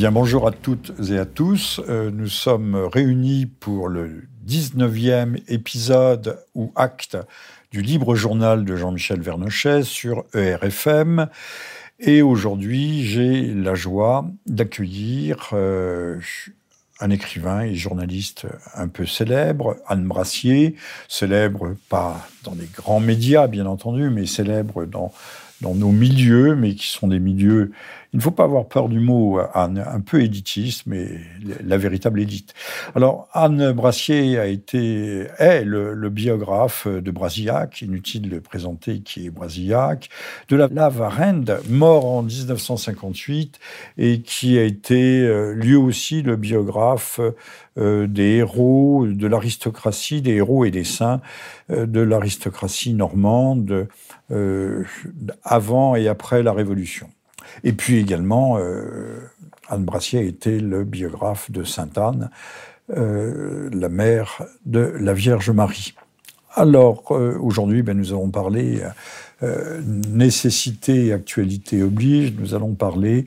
Bien, bonjour à toutes et à tous. Euh, nous sommes réunis pour le 19e épisode ou acte du libre journal de Jean-Michel Vernochet sur ERFM. Et aujourd'hui, j'ai la joie d'accueillir euh, un écrivain et journaliste un peu célèbre, Anne Brassier, célèbre pas dans les grands médias, bien entendu, mais célèbre dans nos milieux, mais qui sont des milieux il ne faut pas avoir peur du mot Anne, un peu éditiste, mais la véritable édite. Alors, Anne Brassier a été, est le, biographe de Brasillac, inutile de présenter qui est Brasillac, de la Lavarende, mort en 1958, et qui a été euh, lui aussi le biographe euh, des héros de l'aristocratie, des héros et des saints euh, de l'aristocratie normande avant et après la Révolution. Et puis également, euh, Anne Brassier été le biographe de Sainte-Anne, euh, la mère de la Vierge Marie. Alors, euh, aujourd'hui, ben, nous allons parler nécessité et actualité oblige, nous allons parler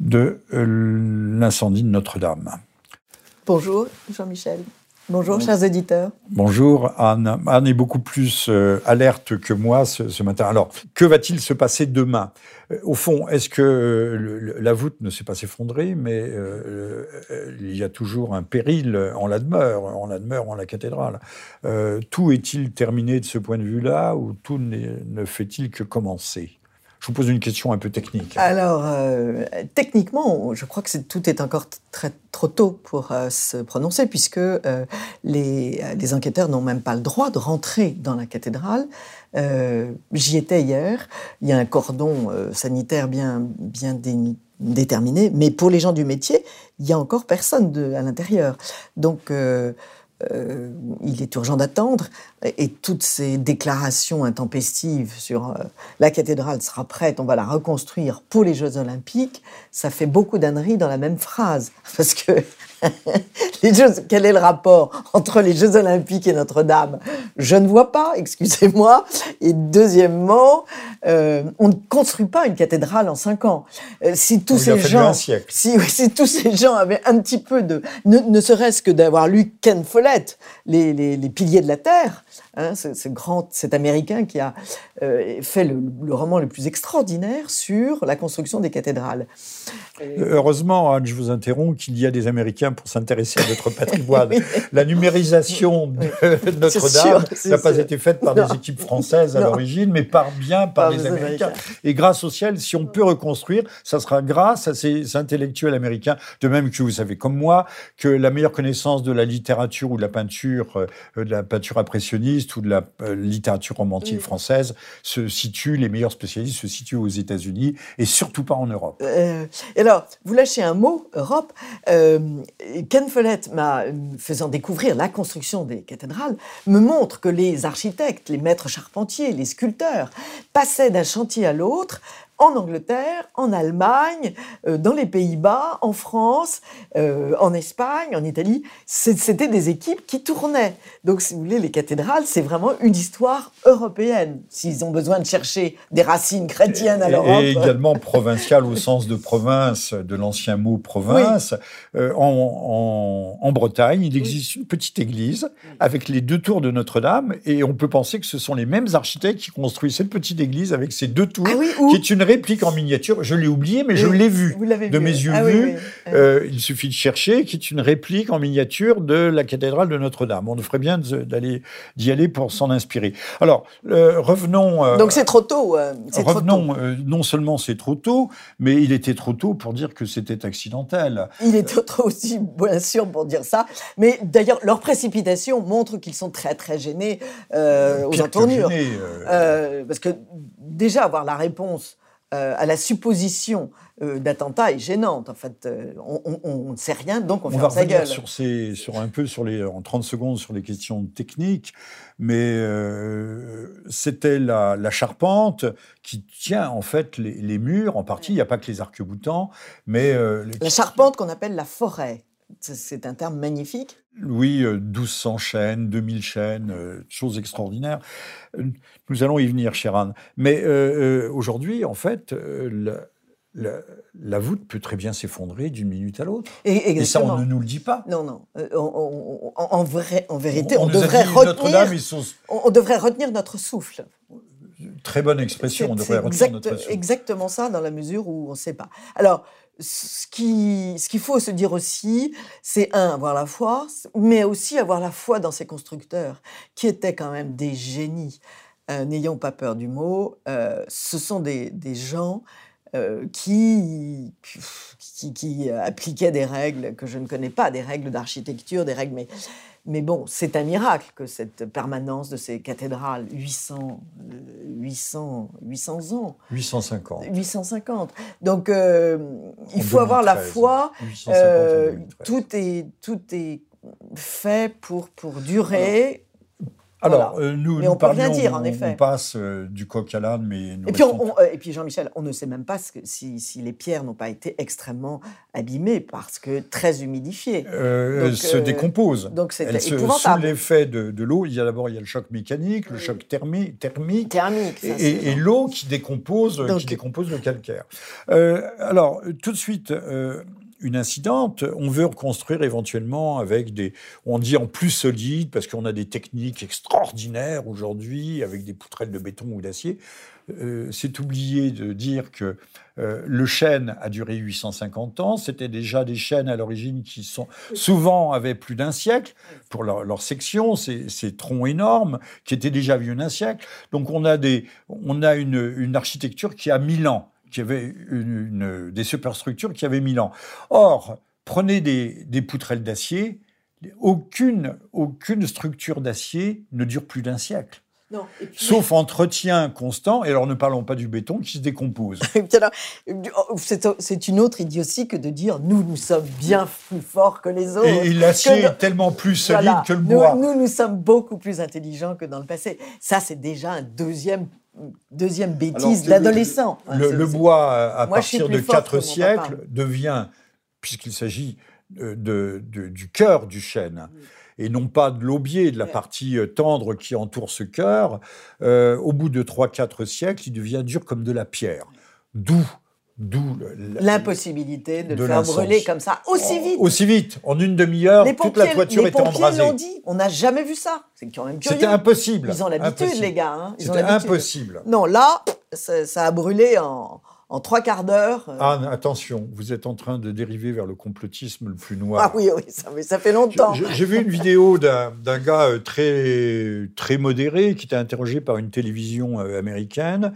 de l'incendie de Notre-Dame. Bonjour, Jean-Michel. Bonjour, chers auditeurs. Bonjour, Anne. Anne est beaucoup plus euh, alerte que moi ce, matin. Alors, que va-t-il se passer demain? Euh, Au fond, est-ce que euh, la voûte ne s'est pas s'effondrer, mais il y a toujours un péril en la demeure, en la demeure, en la cathédrale? Tout est-il terminé de ce point de vue-là, ou tout ne fait-il que commencer? Je vous pose une question un peu technique. Alors, euh, techniquement, je crois que tout est encore très, trop tôt pour euh, se prononcer, puisque euh, les, les, enquêteurs n'ont même pas le droit de rentrer dans la cathédrale. J'y étais hier. Il y a un cordon sanitaire bien, bien déterminé, mais pour les gens du métier, il y a encore personne de, à l'intérieur. Donc, euh, il est urgent d'attendre. Et toutes ces déclarations intempestives sur euh, la cathédrale sera prête, on va la reconstruire pour les Jeux Olympiques, ça fait beaucoup d'âneries dans la même phrase. Parce que les Jeux, quel est le rapport entre les Jeux Olympiques et Notre-Dame? Je ne vois pas, excusez-moi. Et deuxièmement, euh, on ne construit pas une cathédrale en cinq ans. Euh, si tous ces gens, si, si, tous ces gens avaient un petit peu de, ne, serait-ce que d'avoir lu Ken Follett, les, les, les piliers de la terre, Hein, ce, grand, cet Américain qui a euh, fait le, roman le plus extraordinaire sur la construction des cathédrales. Heureusement, je vous interromps, qu'il y a des Américains pour s'intéresser à notre patrimoine. La numérisation de Notre-Dame n'a pas été faite par des équipes françaises à l'origine, mais par bien par, les Américains. Et grâce au ciel, si on peut reconstruire, ça sera grâce à ces intellectuels américains. De même que vous savez, comme moi, que la meilleure connaissance de la littérature ou de la peinture, euh, de la peinture impressionniste, ou de la euh, littérature romantique française se situent, les meilleurs spécialistes se situent aux États-Unis et surtout pas en Europe. Euh, alors, vous lâchez un mot, Europe. Euh, Ken Follett, m'a faisant découvrir la construction des cathédrales, me montre que les architectes, les maîtres charpentiers, les sculpteurs passaient d'un chantier à l'autre en Angleterre, en Allemagne, euh, dans les Pays-Bas, en France, euh, en Espagne, en Italie. C'était des équipes qui tournaient. Donc, si vous voulez, les cathédrales, c'est vraiment une histoire européenne. S'ils ont besoin de chercher des racines chrétiennes à l'Europe. Et également provinciale au sens de province, de l'ancien mot province. Euh, en, en, Bretagne, il existe une petite église avec les deux tours de Notre-Dame. Et on peut penser que ce sont les mêmes architectes qui construisent cette petite église avec ces deux tours, ah qui est une réplique en miniature. Je l'ai oublié, mais je l'ai vu. de mes yeux ah vus. Euh, il suffit de chercher, qui est une réplique en miniature de la cathédrale de Notre-Dame. On ferait bien d'aller d'y aller pour s'en inspirer. Alors, euh, revenons. Euh, Donc c'est trop tôt. revenons. non seulement c'est trop tôt, mais il était trop tôt pour dire que c'était accidentel. Il est trop tôt aussi, bien sûr, pour dire ça. Mais d'ailleurs, leur précipitation montre qu'ils sont très très gênés aux entournures. parce que déjà avoir la réponse euh, à la supposition euh, d'attentat est gênante. En fait, euh, on ne sait rien, donc on, on va sa gueule. Sur, ces, sur un peu sur les, en 30 secondes sur les questions techniques, mais c'était la, charpente qui tient en fait les, murs en partie. Il n'y a pas que les arcs-boutants, mais la charpente qu'on appelle la forêt. C'est un terme magnifique. Oui, 1200 chaînes, 2000 chaînes, choses extraordinaires. Nous allons y venir, chère Anne. Mais aujourd'hui, en fait, la, voûte peut très bien s'effondrer d'une minute à l'autre. Et, ça, on ne nous le dit pas. Non, non. Euh, en, vrai, en vérité, on, devrait retenir, on, devrait retenir notre souffle. Très bonne expression, on devrait retenir notre souffle. Exactement ça, dans la mesure où on ne sait pas. Alors, ce qu'il ce qu'il faut se dire aussi, c'est un, avoir la foi, mais aussi avoir la foi dans ces constructeurs, qui étaient quand même des génies. Euh, n'ayons pas peur du mot, euh, ce sont des, gens euh, qui, qui, appliquaient des règles que je ne connais pas, des règles d'architecture, des règles, mais, mais bon, c'est un miracle que cette permanence de ces cathédrales, 800, 800, 800 ans. 850. 850. Donc, euh, il faut avoir la foi. Euh, tout, est, tout est fait pour, pour durer. Alors, euh, nous, nous on parlions, dire, en effet. On passe euh, du coq à l'âne, mais et, puis euh, et puis, Jean-Michel, on ne sait même pas si, si, les pierres n'ont pas été extrêmement abîmées parce que très humidifiées. elles se décomposent. Donc c'est épouvantable. Sous l'effet de, de l'eau, il y a d'abord il y a le choc mécanique, le choc thermique, thermique, thermique et, et l'eau qui décompose, qui décompose le calcaire. alors, tout de suite une incidente, on veut reconstruire éventuellement avec des, on dit en plus solide, parce qu'on a des techniques extraordinaires aujourd'hui, avec des poutrelles de béton ou d'acier. Euh, c'est oublié de dire que euh, le chêne a duré 850 ans. C'était déjà des chênes à l'origine qui sont souvent avaient plus d'un siècle pour leur, section, ces, troncs énormes qui étaient déjà vieux d'un siècle. Donc on a des, on a une, une architecture qui a 1000 ans qui avait une, des superstructures qui avaient 1000 ans. Or, prenez des, des poutrelles d'acier, aucune, aucune structure d'acier ne dure plus d'un siècle. Non. Sauf entretien constant, et alors ne parlons pas du béton qui se décompose. C'est une autre idiotie que de dire nous, nous sommes bien plus forts que les autres. Et l'acier est tellement plus solide que le bois. Nous, nous, nous, sommes beaucoup plus intelligents que dans le passé. Ça, c'est déjà un deuxième deuxième bêtise l'adolescent. Le, bois, à partir de quatre siècles, devient, puisqu'il s'agit de, du cœur du chêne, et non pas de l'aubier, de la partie euh, tendre qui entoure ce cœur, euh, au bout de 3-4 siècles, il devient dur comme de la pierre. D'où D'où l'impossibilité de, le faire brûler comme ça aussi vite. Aussi vite, en une demi-heure, toute la toiture était embrasée. l'ont dit, on n'a jamais vu ça. C'est quand même C'était impossible. Ils ont l'habitude, les gars. Hein. C'était impossible. Non, là, ça, a brûlé en, en trois quarts d'heure. Ah, attention, vous êtes en train de dériver vers le complotisme le plus noir. Ah oui, oui, ça, ça fait longtemps. J'ai vu une vidéo d'un gars euh, très, très modéré qui était interrogé par une télévision euh, américaine.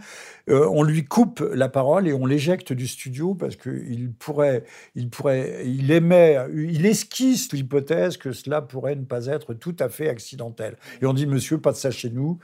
Euh, on lui coupe la parole et on l'éjecte du studio parce qu'il pourrait, il pourrait, il émet, il esquisse l'hypothèse que cela pourrait ne pas être tout à fait accidentel. Et on dit, monsieur, pas de ça chez nous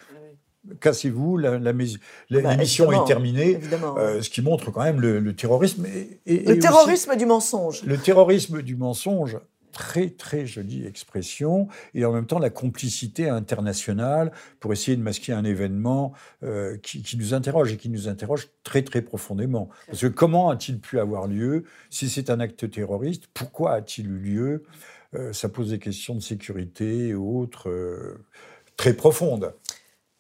cassez-vous, la, la, bah, l'émission est terminée, euh, ce qui montre quand même le, terrorisme. Et, le terrorisme du mensonge. Le terrorisme du mensonge, très très jolie expression, et en même temps la complicité internationale pour essayer de masquer un événement euh, qui, nous interroge et qui nous interroge très très profondément. Parce que comment a-t-il pu avoir lieu Si c'est un acte terroriste, pourquoi a-t-il eu lieu? Euh, Ça pose des questions de sécurité et autres très profondes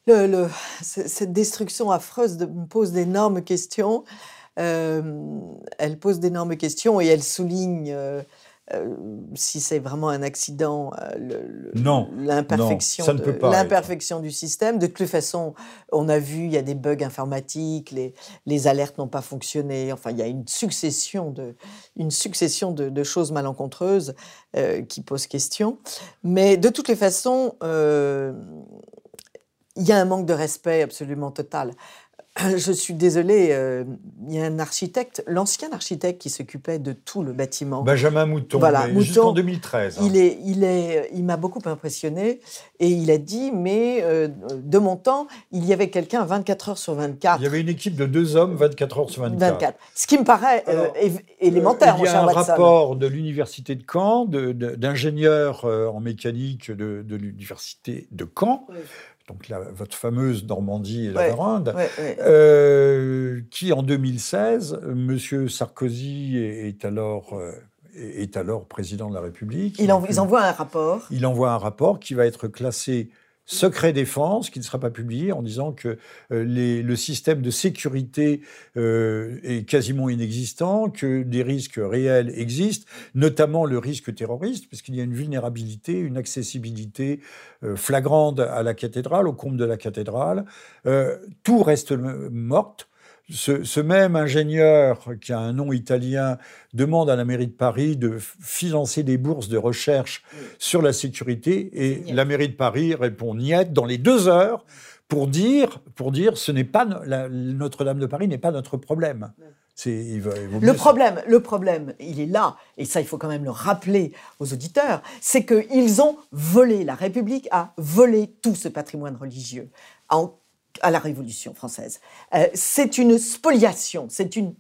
le, cette destruction affreuse me pose d'énormes questions. Euh, elle pose d'énormes questions et elle souligne, euh, euh, si c'est vraiment un accident, l'imperfection l'imperfection du système. De toute façon, on a vu, il y a des bugs informatiques, les, les alertes n'ont pas fonctionné. Enfin, il y a une succession de, une succession de, de choses malencontreuses qui posent question. Mais de toutes les façons, il y a un manque de respect absolument total. Je suis désolée, euh, il y a un architecte, l'ancien architecte qui s'occupait de tout le bâtiment. Benjamin Mouton, voilà, jusqu'en 2013. Il, est, il, est, il m'a beaucoup impressionné et il a dit, mais euh, de mon temps, il y avait quelqu'un 24 heures sur 24. Il y avait une équipe de deux hommes 24 heures sur 24. 24. Ce qui me paraît euh, élémentaire, Il y a un rapport de l'université de Caen, d'ingénieurs en mécanique de, de l'université de Caen donc votre fameuse Normandie et la ouais, euh, qui en 2016, M. Sarkozy est, alors, euh, est alors président de la République. Il ils envoient un rapport. Il envoie un rapport qui va être classé secret défense qui ne sera pas publié en disant que euh, le système de sécurité euh, est quasiment inexistant, que des risques réels existent, notamment le risque terroriste, puisqu'il y a une vulnérabilité, une accessibilité euh, flagrante à la cathédrale, au comble de la cathédrale. tout reste morte ce, même ingénieur, qui a un nom italien, demande à la mairie de Paris de financer des bourses de recherche sur la sécurité, et la mairie de Paris répond niet dans les deux heures pour dire, pour dire, ce n'est pas Notre-Dame de Paris n'est pas notre problème. le problème, le problème, il est là, et ça, il faut quand même le rappeler aux auditeurs, c'est qu'ils ont volé, la République a volé tout ce patrimoine religieux en à la Révolution française. Euh, c'est une spoliation, c'est une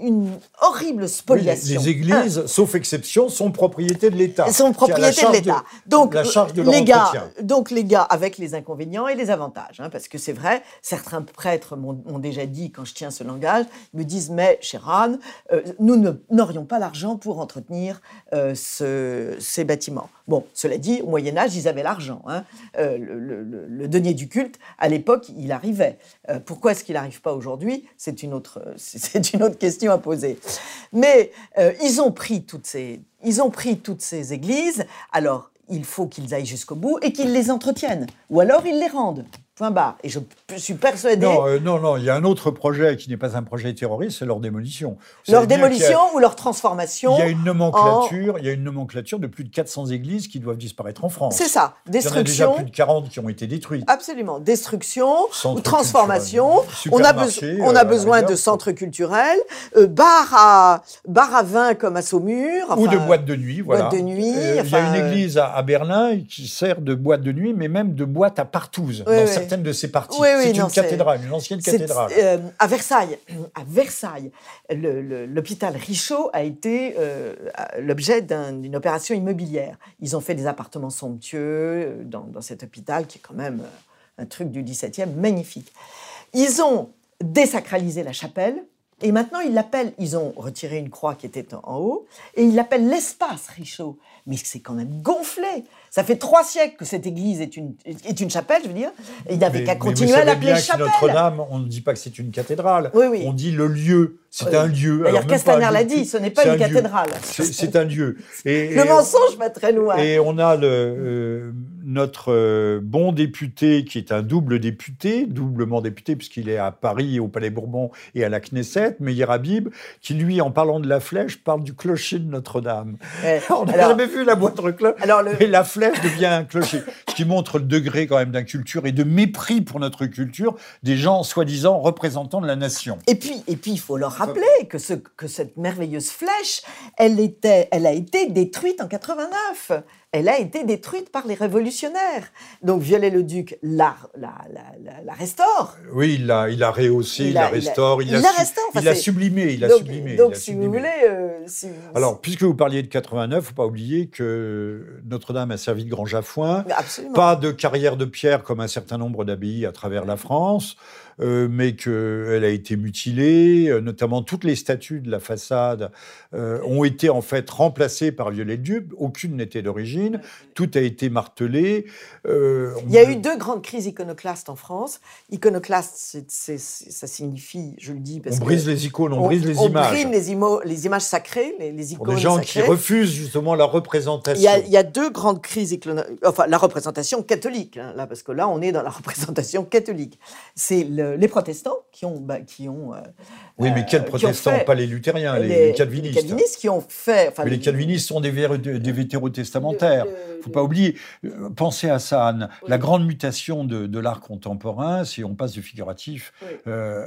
une horrible spoliation. les, églises, sauf exception, sont propriété de l'État. Sont propriété de l'État. Donc, la charge de les gars, donc les gars, avec les inconvénients et les avantages, hein, parce que c'est vrai, certains prêtres m'ont déjà dit quand je tiens ce langage, me disent mais cher Anne, euh, nous n'aurions pas l'argent pour entretenir euh, ce, ces bâtiments. Bon, cela dit, au Moyen Âge, ils avaient l'argent. Hein. Euh, le, denier du culte, à l'époque, il arrivait. pourquoi est-ce qu'il n'arrive pas aujourd'hui? C'est une autre, c'est une autre question à poser. Mais euh, ils ont pris toutes ces, ils ont pris toutes ces églises. Alors, il faut qu'ils aillent jusqu'au bout et qu'ils les entretiennent, ou alors ils les rendent. Et je suis persuadé. Non, euh, non, non, il y a un autre projet qui n'est pas un projet terroriste, c'est leur démolition. leur démolition ou leur transformation. Il y a une nomenclature, il y a une nomenclature de plus de 400 églises qui doivent disparaître en France. C'est ça, destruction. Il y en a déjà plus de 40 qui ont été détruites. Absolument, destruction ou transformation. On a, on a euh, besoin de centres culturels, euh, bars, à, bar à vin comme à Saumur. ou de boîtes de nuit, voilà. Boîte de nuit. il y a une église à, Berlin qui sert de boîte de nuit, mais même de boîte à partouze de ces parties. c'est une cathédrale, une ancienne cathédrale. Euh, à Versailles, à Versailles, l'hôpital Richaud a été euh, l'objet d'une opération immobilière. Ils ont fait des appartements somptueux euh, dans, dans, cet hôpital qui est quand même un truc du 17e magnifique. Ils ont désacralisé la chapelle. Et maintenant, ils l'appellent, ils ont retiré une croix qui était en haut, et ils l'appellent l'espace Richaud. Mais c'est quand même gonflé. Ça fait trois siècles que cette église est une, est une chapelle, je veux dire. Et il n'avait qu'à continuer à l'appeler chapelle. Notre-Dame, on ne dit pas que c'est une cathédrale. On dit le lieu. C'est un lieu. D'ailleurs, Castaner l'a dit, ce n'est pas une cathédrale. C'est un lieu. Et, le mensonge va très loin. Et on a le, euh, notre euh, bon député, qui est un double député, doublement député, puisqu'il est à Paris, au Palais Bourbon et à la Knesset, Meir Habib, qui lui, en parlant de la flèche, parle du clocher de Notre-Dame. on n'a jamais vu la moindre cloche. Alors Et la flèche devient un clocher. Ce qui montre le degré quand même d'inculture et de mépris pour notre culture des gens soi-disant représentants de la nation. Et puis, et puis il faut leur rappeler que, ce, que cette merveilleuse flèche, elle, était, elle a été détruite en 89 elle a été détruite par les révolutionnaires. Donc Viollet-le-Duc la, la, la, restaure. Oui, il l'a il a rehaussé, il, la restaure, il, l'a sublimé, il l'a sublimé. Donc, si, Vous voulez, euh, Alors, puisque vous parliez de 89, il ne faut pas oublier que Notre-Dame a servi de grand jafouin. Pas de carrière de pierre comme un certain nombre d'abbayes à travers la France. Euh, mais qu'elle a été mutilée, euh, notamment toutes les statues de la façade euh, ont été en fait remplacées par Viollet-le-Duc, aucune n'était d'origine, tout a été martelé. Il y a eu deux grandes crises iconoclastes en France. Iconoclaste, ça signifie, je le dis parce on brise les icônes, on, brise les images. On brise les, les, images sacrées, les, icônes Pour les gens qui refusent justement la représentation. Il y a, deux grandes crises iconoclastes, enfin la représentation catholique, hein, là, parce que là on est dans la représentation catholique. C'est le les protestants qui ont, bah, qui ont. Euh, oui, mais quels euh, protestants Pas les luthériens, les, calvinistes. Les calvinistes qui ont fait. mais les, calvinistes sont des, des vétérotestamentaires. Il ne faut pas oublier. Euh, pensez à ça, Anne. La grande mutation de, l'art contemporain, c'est on passe du figuratif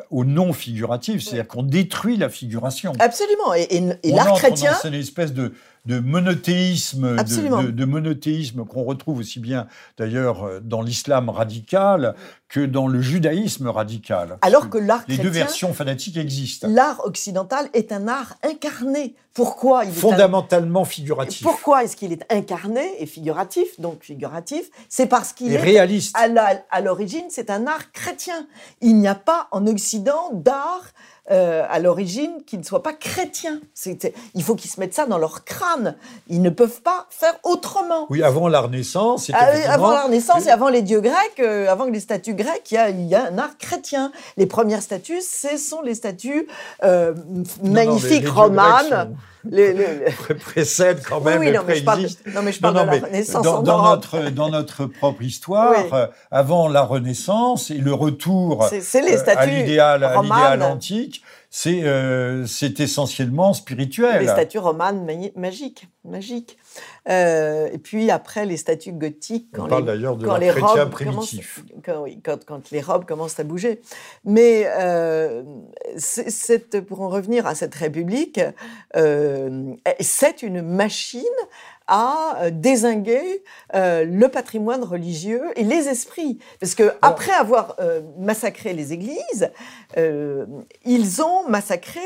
au non figuratif, c'est-à-dire qu'on détruit la figuration. Absolument. Et, et, l'art chrétien. C'est une espèce de de monothéisme, de, monothéisme qu'on retrouve aussi bien d'ailleurs euh, dans l'islam radical que dans le judaïsme radical. Alors que l'art Les deux versions fanatiques existent. L'art occidental est un art incarné. Pourquoi il est Fondamentalement figuratif. Pourquoi est-ce qu'il est incarné et figuratif, donc figuratif? C'est parce qu'il est, réaliste. À l'origine, c'est un art chrétien. Il n'y a pas en Occident d'art euh, à l'origine qui ne soit pas chrétien. Il faut qu'ils se mettent ça dans leur crâne. Ils ne peuvent pas faire autrement. Oui, avant la Renaissance. Ah avant la Renaissance et avant les dieux grecs, euh, avant les statues grecques, il y, a, il y, a, un art chrétien. Les premières statues, ce sont les statues euh, magnifiques romanes les, les, précède quand même. Oui, oui non, mais je parle non, mais je parle non, non, de la Renaissance. Dans, dans notre, dans notre propre histoire, oui. Euh, avant la Renaissance et le retour euh, à l'idéal antique, c'est euh, essentiellement spirituel. Les statues romanes magiques. magiques. Euh, et puis après, les statues gothiques, quand, On parle les, de les robes primitif. Quand, oui, quand, quand, les robes commencent à bouger. Mais euh, pour en revenir à cette République, euh, c'est une machine à euh, désinguer euh, le patrimoine religieux et les esprits. Parce que après avoir euh, massacré les églises, euh, ils ont massacré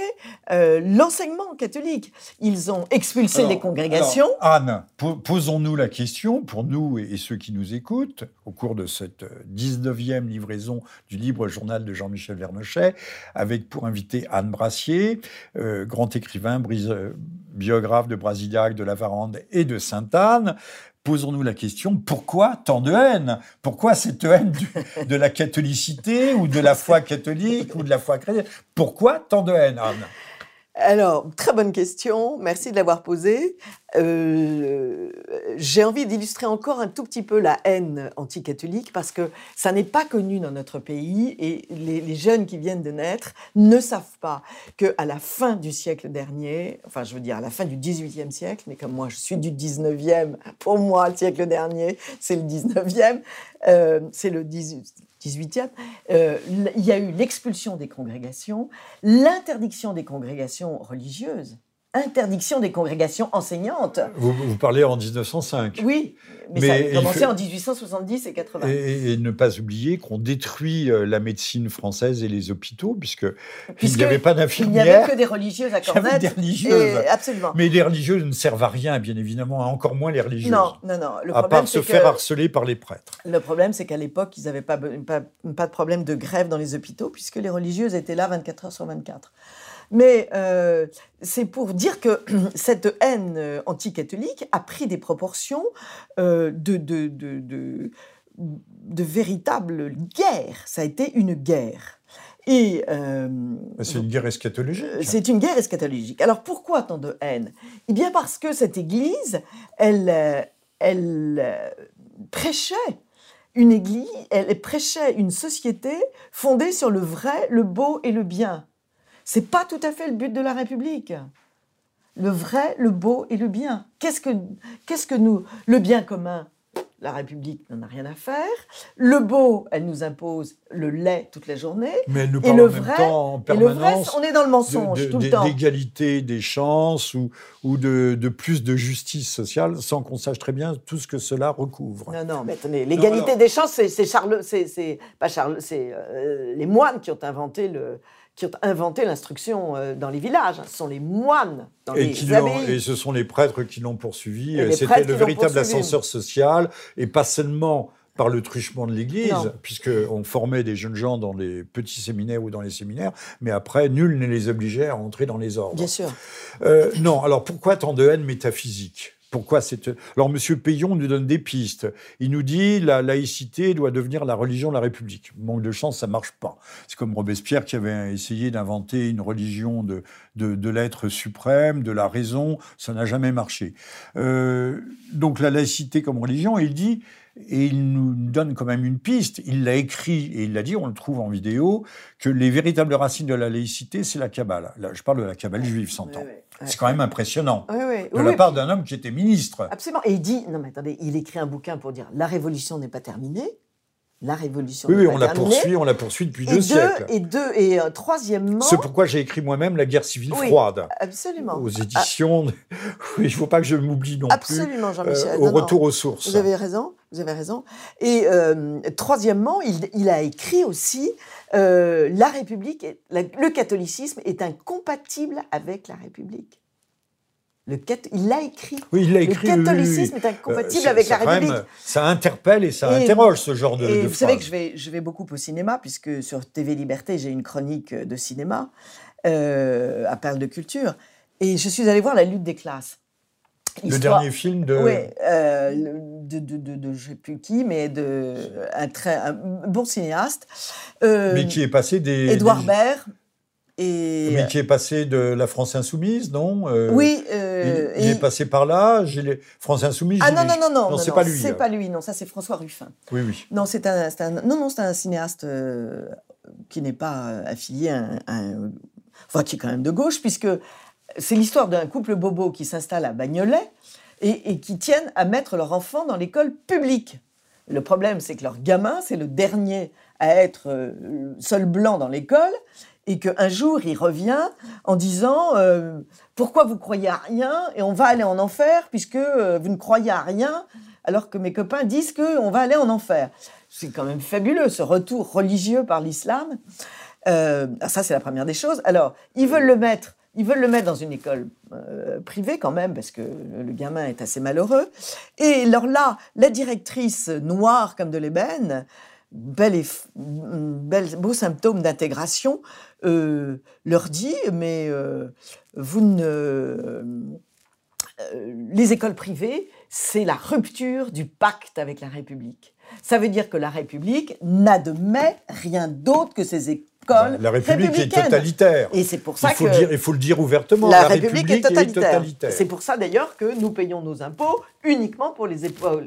l'enseignement catholique. Ils ont expulsé alors, les congrégations. Alors, Anne, posons-nous la question, pour nous et ceux qui nous écoutent, au cours de cette 19e livraison du libre journal de Jean-Michel Vernochet, avec pour invité Anne Brassier, grand écrivain, brise, biographe de Brasillac, de La Varande et de Sainte-Anne, posons-nous la question, pourquoi tant de haine? Pourquoi cette haine de la catholicité ou de la foi catholique ou de la foi chrétienne? Pourquoi tant de haine, Anne? Alors, très bonne question, merci de l'avoir posée. Euh, J'ai envie d'illustrer encore un tout petit peu la haine anticatholique parce que ça n'est pas connu dans notre pays et les, jeunes qui viennent de naître ne savent pas qu'à la fin du siècle dernier, enfin je veux dire à la fin du 18e siècle, mais comme moi je suis du 19e, pour moi le siècle dernier c'est le 19e, euh, c'est le 18 18e, euh, il y a eu l'expulsion des congrégations, l'interdiction des congrégations religieuses, interdiction des congrégations enseignantes. Vous, vous parlez en 1905. Oui, mais, mais ça a commencé en 1870 et 80. Et, et ne pas oublier qu'on détruit euh, la médecine française et les hôpitaux, puisque, puisque il n'y avait pas d'infirmières. Il n'y avait que des religieuses à Cornette. des religieuses. Et, absolument. Mais les religieuses ne servent à rien, bien évidemment, encore moins les religieuses. Non, non, non. Le à problème, part se faire harceler par les prêtres. Le problème, c'est qu'à l'époque, ils n'avaient pas, pas, pas de problème de grève dans les hôpitaux, puisque les religieuses étaient là 24 heures sur 24. Mais euh, c'est pour dire que cette haine anticatholique a pris des proportions euh, de, de, de, de, de véritable guerre. Ça a été une guerre. Et euh, c'est une guerre eschatologique. C'est une guerre eschatologique. Alors pourquoi tant de haine? Eh bien parce que cette Église, elle, elle prêchait une Église, elle prêchait une société fondée sur le vrai, le beau et le bien. C'est pas tout à fait le but de la République. Le vrai, le beau et le bien. Qu'est-ce que, qu'est-ce que nous, le bien commun la République n'en a rien à faire. Le beau, elle nous impose le lait toute la journée. Mais elle nous parle et le en vrai, même temps en permanence. Et le vrai, on est dans le mensonge de, de, tout le temps. D'égalité des chances ou, ou de, de, plus de justice sociale, sans qu'on sache très bien tout ce que cela recouvre. Non, non, mais attendez, l'égalité des chances, c'est, c'est Charles, c'est, c'est pas Charles, c'est euh, les moines qui ont inventé le qui ont inventé l'instruction euh, dans les villages. Ce sont les moines dans et les abbayes. Et ce sont les prêtres qui l'ont poursuivi. C'était le véritable ascenseur social, et pas seulement par le truchement de l'Église, puisqu'on formait des jeunes gens dans les petits séminaires ou dans les séminaires, mais après, nul ne les obligeait à entrer dans les ordres. Bien sûr. Euh, non, alors pourquoi tant de haine métaphysique? Pourquoi cette... Alors, M. Payon nous donne des pistes. Il nous dit la laïcité doit devenir la religion de la République. Manque de chance, ça marche pas. C'est comme Robespierre qui avait essayé d'inventer une religion de, de, l'être suprême, de la raison. Ça n'a jamais marché. Euh, donc, la laïcité comme religion, il dit et il nous donne quand même une piste. Il l'a écrit et il l'a dit, on le trouve en vidéo, que les véritables racines de la laïcité, c'est la Kabbale. Là, je parle de la Kabbale juive, s'entend. Oui, oui, c'est quand même impressionnant. Oui, de la part d'un homme qui était ministre. Absolument. Et il dit, non mais attendez, il écrit un bouquin pour dire, la révolution n'est pas terminée. La révolution. Oui, oui on la poursuit, on la poursuit depuis et deux, deux, siècles. Et deux, et euh, troisièmement. C'est pourquoi j'ai écrit moi-même La guerre civile oui, froide. Absolument. Aux éditions. Ah. Oui, il ne faut pas que je m'oublie non absolument, plus. Jean-Michel. Euh, au non, retour non. aux sources. Vous avez raison. Vous avez raison. Et euh, troisièmement, il, il, a écrit aussi euh, la République, est, la, le catholicisme est incompatible avec la République. Le, il l'a écrit. Oui, il l'a écrit. Le catholicisme oui, est incompatible euh, avec la République. Même, ça interpelle et ça et, interroge ce genre de. Et de vous savez que je vais, je vais beaucoup au cinéma, puisque sur TV Liberté, j'ai une chronique de cinéma euh, à Perle de Culture. Et je suis allée voir La lutte des classes. Le dernier film de. Oui, euh, de, de, de, de, je sais plus qui, mais de un très un bon cinéaste. Euh, mais qui est passé des. Édouard Baird. Et... Mais qui est passé de la France Insoumise, non euh, Oui. Euh, il, est passé par là. Les... France Insoumise. Ah non, non, non, non. Non, c'est pas lui. C'est pas lui, non. Ça, c'est François Ruffin. Oui, oui. Non, c'est un, un, non, non, c'est un cinéaste qui n'est pas affilié à un, Enfin, qui est quand même de gauche, puisque c'est l'histoire d'un couple bobo qui s'installe à Bagnolet et, qui tiennent à mettre leur enfant dans l'école publique. Le problème, c'est que leur gamin, c'est le dernier à être euh, seul blanc dans l'école et qu'un jour, il revient en disant euh, Pourquoi vous croyez à rien Et on va aller en enfer puisque euh, vous ne croyez à rien, alors que mes copains disent qu'on va aller en enfer. C'est quand même fabuleux, ce retour religieux par l'islam. ça, c'est la première des choses. Alors, ils veulent le mettre ils veulent le mettre dans une école euh, privée quand même, parce que le gamin est assez malheureux. Et alors là, la directrice noire comme de l'ébène, bel, beau symptôme d'intégration, euh, leur dit, mais euh, vous ne... les écoles privées, c'est la rupture du pacte avec la République. Ça veut dire que la République n'admet rien d'autre que ces écoles la République est totalitaire. Et c'est pour ça il faut que dire, il faut le dire ouvertement. La, République, est totalitaire. C'est pour ça d'ailleurs que nous payons nos impôts uniquement pour les,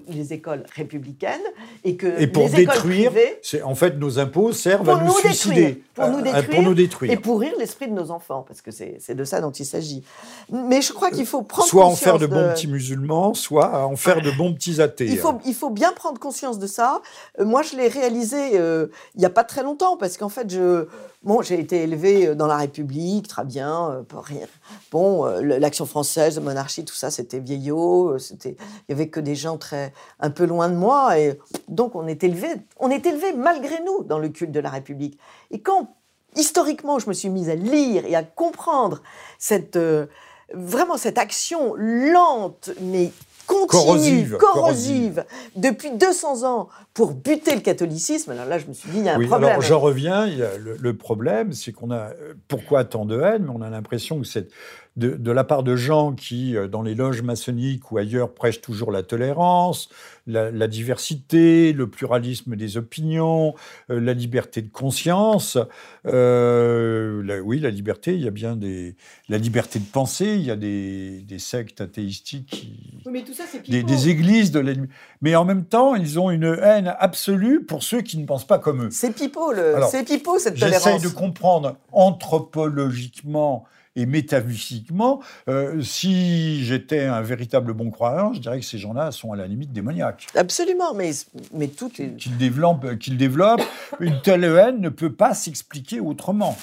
les écoles républicaines et que et pour les détruire, écoles en fait nos impôts servent à nous, suicider, pour, nous détruire, pour nous détruire et pourrir l'esprit de nos enfants parce que c'est de ça dont il s'agit. Mais je crois qu'il faut prendre soit en faire de, bons petits musulmans, soit en faire de bons petits athées. Il faut il faut bien prendre conscience de ça. Euh, moi je l'ai réalisé euh, il n'y a pas très longtemps parce qu'en fait je Bon, j'ai été élevée euh, dans la République, très bien, euh, pour rire. Bon, euh, l'action française, la monarchie, tout ça, c'était vieillot, c'était, il y avait que des gens très, un peu loin de moi, et donc on est élevé, on est élevé malgré nous dans le culte de la République. Et quand historiquement je me suis mise à lire et à comprendre cette vraiment cette action lente mais continue, corrosive, depuis 200 ans pour buter le catholicisme, alors là, je me suis dit, il y a un problème. Alors, j'en reviens, a le, problème, c'est qu'on a, pourquoi tant de haine, mais on a l'impression que c'est de, de, la part de gens qui, euh, dans les loges maçonniques ou ailleurs, prêchent toujours la tolérance, la, diversité, le pluralisme des opinions, euh, la liberté de conscience. Euh, oui, la liberté, il y a bien des, la liberté de penser, il y a des, des sectes athéistiques, qui, oui, mais tout ça, des, des, églises de la, mais en même temps, ils ont une haine absolue pour ceux qui ne pensent pas comme eux. C'est pipeau, le, c'est pipeau cette tolérance. J'essaye de comprendre anthropologiquement et métaphysiquement, euh, si j'étais un véritable bon croyant, je dirais que ces gens-là sont à la limite démoniaques. Absolument, mais, mais tout Qu'ils développent, qu'ils développent, une telle haine ne peut pas s'expliquer autrement.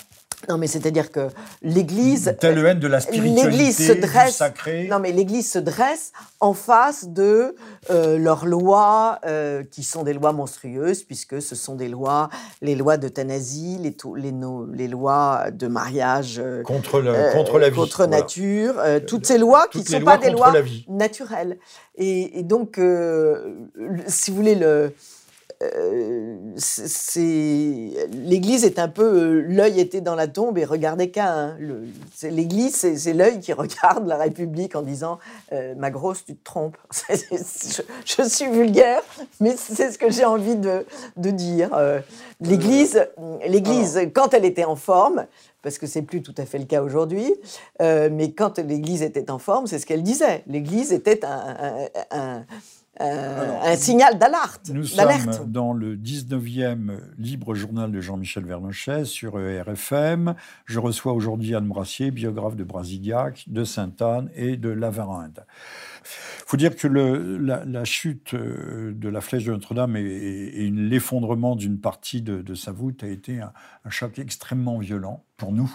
Non, mais c'est-à-dire que l'Église. Telle haine de la spiritualité, se dresse, du sacré. Non, mais l'Église se dresse en face de euh, leurs lois, euh, qui sont des lois monstrueuses, puisque ce sont des lois, les lois d'euthanasie, les, les, les, lois de mariage. Euh, contre, le, contre la vie. Contre nature. toutes ces lois qui ne sont pas des lois naturelles. Et, et donc, si vous voulez, le euh, l'Église est un peu euh, l'œil était dans la tombe et regardait qu'un. L'Église, c'est l'œil qui regarde la République en disant euh, ma grosse, tu te trompes. je, suis vulgaire, mais c'est ce que j'ai envie de, de dire. L'Église, l'Église, quand elle était en forme, parce que c'est plus tout à fait le cas aujourd'hui. mais quand l'Église était en forme, c'est ce qu'elle disait. L'Église était un, un, euh, un signal d'alerte. Nous sommes dans le 19e libre journal de Jean-Michel Vernochet sur RFM. Je reçois aujourd'hui Anne Brassier, biographe de Brasiliac, de Sainte-Anne et de Lavarinde. Il faut dire que le, la, chute euh, de la flèche de Notre-Dame et, l'effondrement d'une partie de, sa voûte a été un choc extrêmement violent pour nous.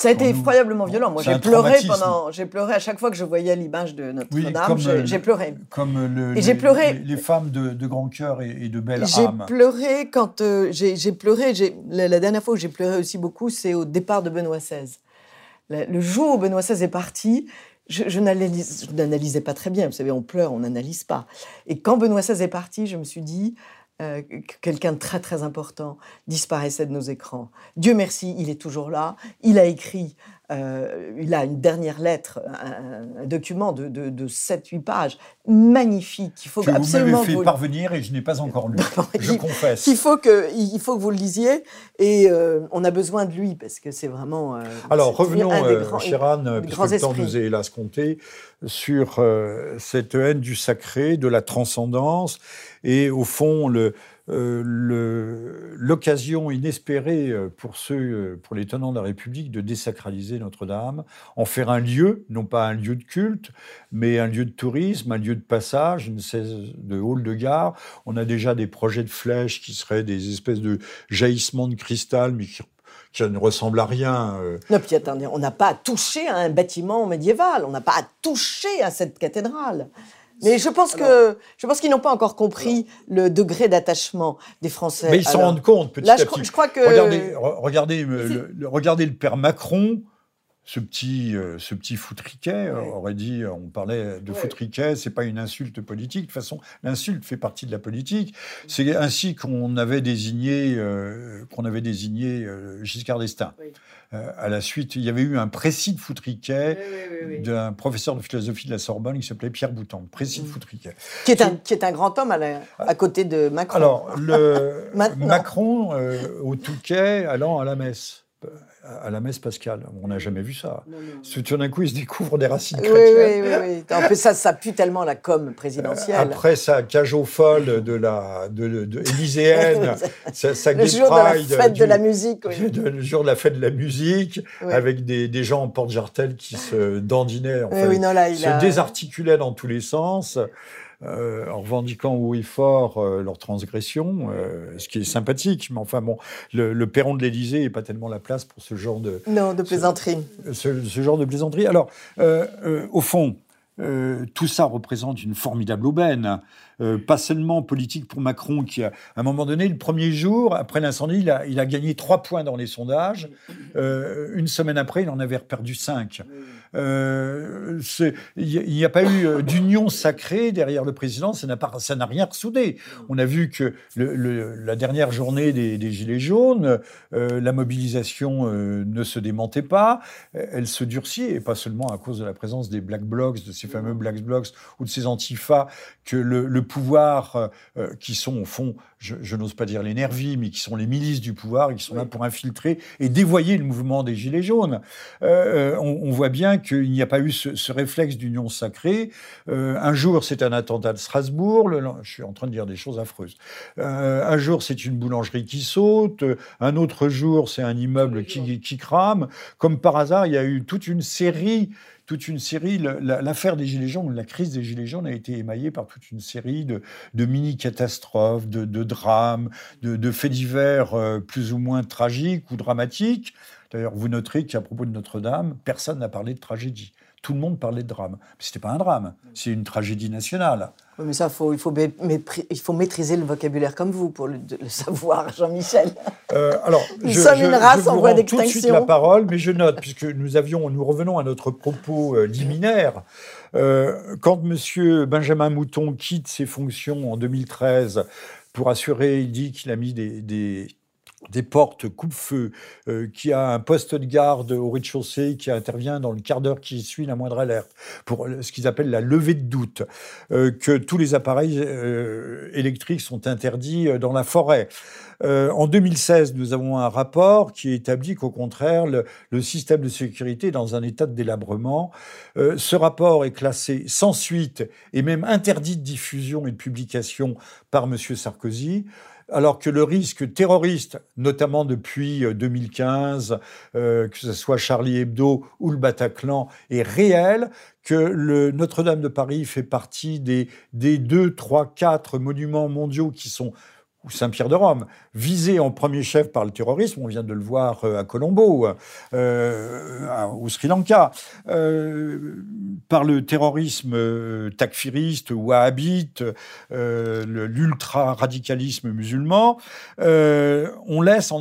Ça a été effroyablement violent. Moi, j'ai pleuré pendant. J'ai pleuré à chaque fois que je voyais l'image de Notre-Dame. j'ai pleuré. Comme le, et j'ai pleuré. Les, femmes de, grand cœur et, de belle âme. J'ai pleuré quand euh, j'ai pleuré. La, la, dernière fois où j'ai pleuré aussi beaucoup, c'est au départ de Benoît XVI. Le, jour où Benoît XVI est parti, je, je n'analysais pas très bien. Vous savez, on pleure, on n'analyse pas. Et quand Benoît XVI est parti, je me suis dit, euh, quelqu'un de très très important disparaissait de nos écrans. Dieu merci, il est toujours là. Il a écrit euh, il a une dernière lettre, un, document de, de, 7-8 pages, magnifique. Il faut que absolument vous m'avez fait parvenir et je n'ai pas encore lu. je confesse. Il faut, que, il faut que vous le lisiez et euh, on a besoin de lui parce que c'est vraiment. Euh, Alors revenons, Chiran, parce que le temps nous est hélas compté, sur cette haine du sacré, de la transcendance et au fond le euh, l'occasion inespérée euh, pour ceux, euh, pour les tenants de la République, de désacraliser Notre-Dame, en faire un lieu, non pas un lieu de culte, mais un lieu de tourisme, un lieu de passage, une de hall de gare. On a déjà des projets de flèches qui seraient des espèces de jaillissements de cristal, mais qui qui ne ressemble à rien. Non, puis attendez, on n'a pas à toucher à un bâtiment médiéval, on n'a pas à toucher à cette cathédrale. Mais je pense que je pense qu'ils n'ont pas encore compris le degré d'attachement des Français. Mais ils s'en rendent compte petit à petit. Je, crois que regardez, regardez, le, regardez le père Macron ce petit, euh, ce petit foutriquet, euh, aurait dit, on parlait de foutriquet, c'est pas une insulte politique. De toute façon, l'insulte fait partie de la politique. C'est ainsi qu'on avait désigné, euh, qu'on avait désigné Giscard d'Estaing. à la suite, il y avait eu un précis de foutriquet d'un professeur de philosophie de la Sorbonne qui s'appelait Pierre Boutan, précis de mm. foutriquet. Qui est, un, qui est un grand homme à, à côté de Macron. Alors, le Macron au Touquet allant à la messe à la messe pascale. On n'a jamais vu ça. Tout d'un coup, il se découvre des racines chrétiennes. Oui, oui, oui. En plus, ça, ça pue tellement la com présidentielle. Après sa cage aux folle de la de, de élyséenne, sa, le jour de la fête de la musique. le jour de la fête de la musique, avec des, des, gens en porte-jartel qui se dandinaient, en fait, se désarticulaient dans tous les sens. Euh, en revendiquant haut et fort euh, leur transgression, euh, ce qui est sympathique. Mais enfin bon, le, perron de l'Élysée n'est pas tellement la place pour ce genre de... Non, de plaisanterie. Ce, ce genre de plaisanterie. Alors, au fond, tout ça représente une formidable aubaine. Euh, pas seulement politique pour Macron, qui, à un moment donné, le premier jour, après l'incendie, il a, il a gagné trois points dans les sondages. Euh, une semaine après, il en avait perdu cinq. Euh, il n'y a pas eu d'union sacrée derrière le président, ça n'a rien ressoudé. On a vu que le, la dernière journée des, Gilets jaunes, la mobilisation ne se démentait pas, elle se durcit, et pas seulement à cause de la présence des Black Blocs, de ces fameux Black Blocs ou de ces antifas que le, le pouvoir euh, euh, qui sont au fond, je, n'ose pas dire les nervis, mais qui sont les milices du pouvoir, et qui sont là pour infiltrer et dévoyer le mouvement des Gilets jaunes. Euh, on, voit bien qu'il n'y a pas eu ce, réflexe d'union sacrée. un jour, c'est un attentat de Strasbourg. je suis en train de dire des choses affreuses. un jour, c'est une boulangerie qui saute. Un autre jour, c'est un immeuble qui, qui crame. Comme par hasard, il y a eu toute une série toute une série. L'affaire des Gilets jaunes, la crise des Gilets jaunes a été émaillée par toute une série de, mini-catastrophes, de, drames, de, faits divers euh, plus ou moins tragiques ou dramatiques. D'ailleurs, vous noterez qu'à propos de Notre-Dame, personne n'a parlé de tragédie. Tout le monde parlait de drame. Mais ce n'était pas un drame, c'est une tragédie nationale mais ça, faut, il, faut il faut maîtriser le vocabulaire comme vous pour le, savoir, Jean-Michel. Euh, alors, nous je, sommes une race en voie d'extinction. tout de suite la parole, mais je note, puisque nous, avions, nous revenons à notre propos euh, liminaire. Euh, quand M. Benjamin Mouton quitte ses fonctions en 2013 pour assurer, il dit qu'il a mis des, des des portes coupe-feu, euh, qui a un poste de garde au rez-de-chaussée qui intervient dans le quart d'heure qui suit la moindre alerte, pour ce qu'ils appellent la levée de doute, euh, que tous les appareils euh, électriques sont interdits dans la forêt. en 2016, nous avons un rapport qui établit qu'au contraire, le, le, système de sécurité est dans un état de délabrement. ce rapport est classé sans suite et même interdit de diffusion et de publication par M. Sarkozy alors que le risque terroriste, notamment depuis 2015, euh, euh, que ce soit Charlie Hebdo ou le Bataclan, est réel, que Notre-Dame de Paris fait partie des, des deux, trois, quatre monuments mondiaux qui sont ou Saint-Pierre de Rome, visé en premier chef par le terrorisme, on vient de le voir euh, à Colombo, euh, au Sri Lanka, euh, par le terrorisme euh, takfiriste, wahhabite, l'ultra-radicalisme musulman, on laisse en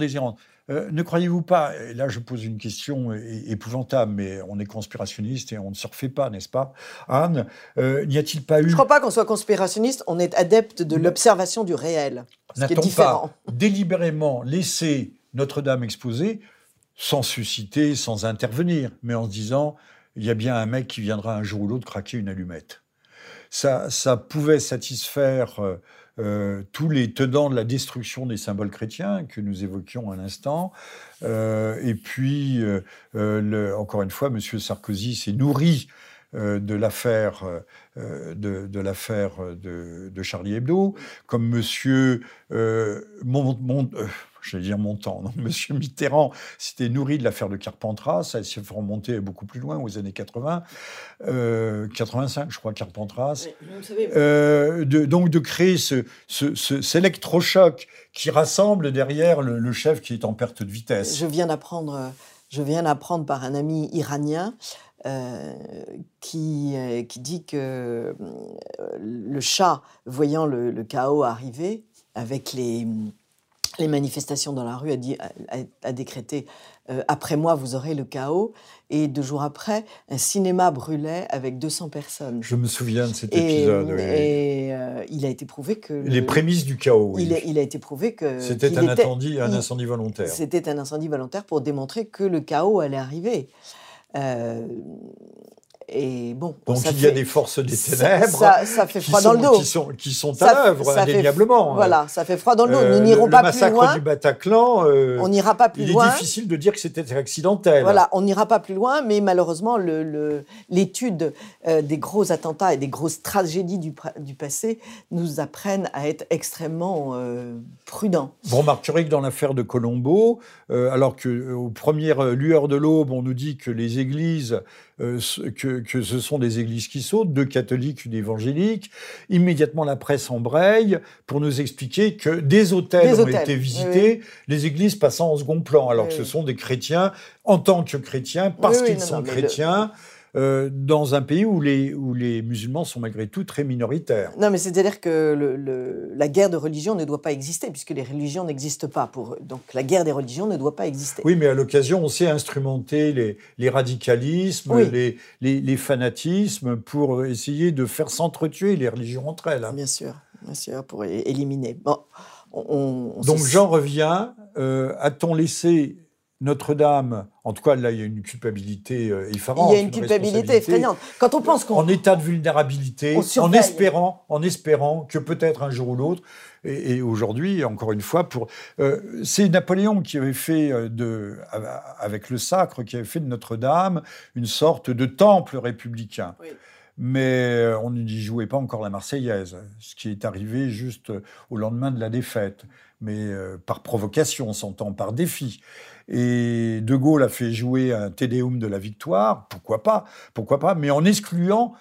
désirant. ne croyez-vous pas, et là je pose une question épouvantable, mais on est conspirationniste et on ne se refait pas, n'est-ce pas, Anne N'y a-t-il pas eu... Je ne crois pas qu'on soit conspirationniste, on est adepte de l'observation du réel. N'a-t-on pas délibérément laissé Notre-Dame exposée sans susciter, sans intervenir, mais en se disant, il y a bien un mec qui viendra un jour ou l'autre craquer une allumette? Ça, ça pouvait satisfaire euh, euh, tous les tenants de la destruction des symboles chrétiens que nous évoquions à l'instant. Euh, et puis, le, encore une fois, M. Sarkozy s'est nourri de l'affaire de, l'affaire de, de, Charlie Hebdo, comme Monsieur Mont, je vais dire mon temps, non, Monsieur Mitterrand s'était nourri de l'affaire de Carpentras, ça s'est fait remonter beaucoup plus loin, aux années 80, 85, euh, je crois, Carpentras. Euh, de, donc de créer ce, ce, électrochoc qui rassemble derrière le, chef qui est en perte de vitesse. Je viens d'apprendre, je viens d'apprendre par un ami iranien. Euh, qui, qui dit que le chat, voyant le chaos arriver, avec les, les manifestations dans la rue, a, dit, a, décrété euh, Après moi, vous aurez le chaos. Et deux jours après, un cinéma brûlait avec 200 personnes. Je me souviens de cet épisode. Et euh, il a été prouvé que. Les prémices du chaos. Il, a, il, a, été prouvé que. C'était un, incendie, un incendie volontaire. C'était un incendie volontaire pour démontrer que le chaos allait arriver. Euh, et bon, Donc il y a des forces des ténèbres ça, fait froid dans le dos. Qui sont, qui sont à l'œuvre, indéniablement. voilà, ça fait froid dans le dos. Nous euh, n'irons pas plus loin. Le massacre du Bataclan, euh, on n'ira pas plus il loin. est difficile de dire que c'était accidentel. Voilà, on n'ira pas plus loin, mais malheureusement, l'étude euh, des gros attentats et des grosses tragédies du, du passé nous apprennent à être extrêmement prudents. Vous remarquerez que dans l'affaire de Colombo, alors qu'aux premières lueurs de l'aube, on nous dit que les églises euh, que, que, ce sont des églises qui sautent, deux catholiques, une évangélique. Immédiatement, la presse embraye pour nous expliquer que des hôtels ont été visités, les églises passant en second plan, alors que ce sont des chrétiens en tant que chrétiens, parce qu'ils sont chrétiens. Euh, dans un pays où les, où les musulmans sont malgré tout très minoritaires. Non, mais c'est-à-dire que le, la guerre de religion ne doit pas exister, puisque les religions n'existent pas pour eux. Donc la guerre des religions ne doit pas exister. Oui, mais à l'occasion, on sait instrumenter les, les radicalismes, les, les, fanatismes pour essayer de faire s'entretuer les religions entre elles. Bien sûr, bien sûr, pour éliminer. Bon, on, Donc j'en reviens. Euh, a-t-on laissé notre-Dame, en tout cas, là, il y a une culpabilité euh, effarante. Il y a une, culpabilité effrayante. Quand on pense qu'on... En état de vulnérabilité, en espérant, en espérant que peut-être un jour ou l'autre, et, aujourd'hui, encore une fois, pour... Euh, c'est Napoléon qui avait fait, euh, de, avec le sacre, qui avait fait de Notre-Dame une sorte de temple républicain. mais on n'y jouait pas encore la Marseillaise, ce qui est arrivé juste au lendemain de la défaite, mais par provocation, on s'entend, par défi. Et De Gaulle a fait jouer un Tédéum de la victoire, pourquoi pas, pourquoi pas, mais en excluant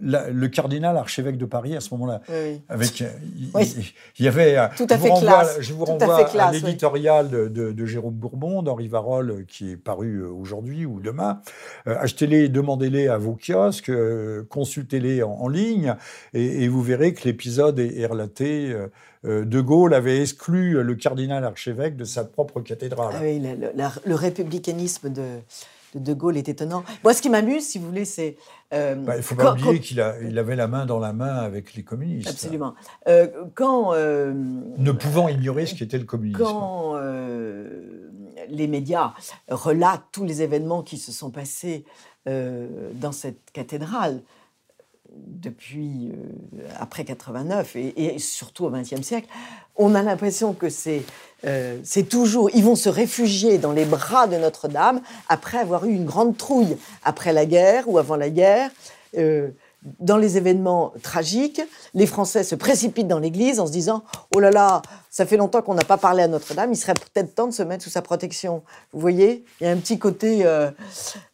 le cardinal archevêque de Paris à ce moment-là. Avec, il, y avait. Tout à fait classe. Je vous renvoie à l'éditorial de, Jérôme Bourbon, d'Henri Varol, qui est paru euh, aujourd'hui ou demain. Euh, achetez-les, demandez-les à vos kiosques, euh, consultez-les en, ligne, et, vous verrez que l'épisode est, relaté. de Gaulle avait exclu le cardinal archevêque de sa propre cathédrale. Ah oui, le républicanisme de, de Gaulle est étonnant. Moi, ce qui m'amuse, si vous voulez, c'est... Euh, bah, il ne faut pas oublier qu'il il avait la main dans la main avec les communistes. Absolument. Euh, quand... Euh, ne pouvant ignorer ce qu'était le communisme. Quand les médias relatent tous les événements qui se sont passés dans cette cathédrale, depuis après 89 et, surtout au XXe siècle, on a l'impression que c'est euh, c'est toujours, ils vont se réfugier dans les bras de Notre-Dame après avoir eu une grande trouille, après la guerre ou avant la guerre. Euh, dans les événements tragiques, les Français se précipitent dans l'église en se disant Oh là là, ça fait longtemps qu'on n'a pas parlé à Notre-Dame, il serait peut-être temps de se mettre sous sa protection. Vous voyez, il y a un petit côté. Euh,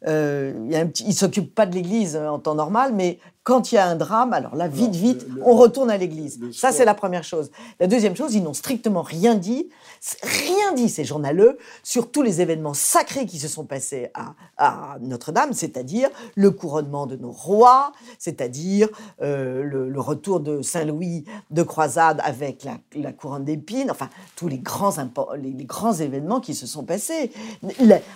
il un petit, s'occupe pas de l'église en temps normal, mais quand il y a un drame, alors là, vite, vite, on retourne à l'église. Ça, c'est la première chose. La deuxième chose, ils n'ont strictement rien dit rien dit, ces journaleux, sur tous les événements sacrés qui se sont passés à, Notre-Dame, c'est-à-dire le couronnement de nos rois, c'est-à-dire euh, le, retour de Saint-Louis de croisade avec la, couronne d'épines, enfin tous les grands, les, grands événements qui se sont passés.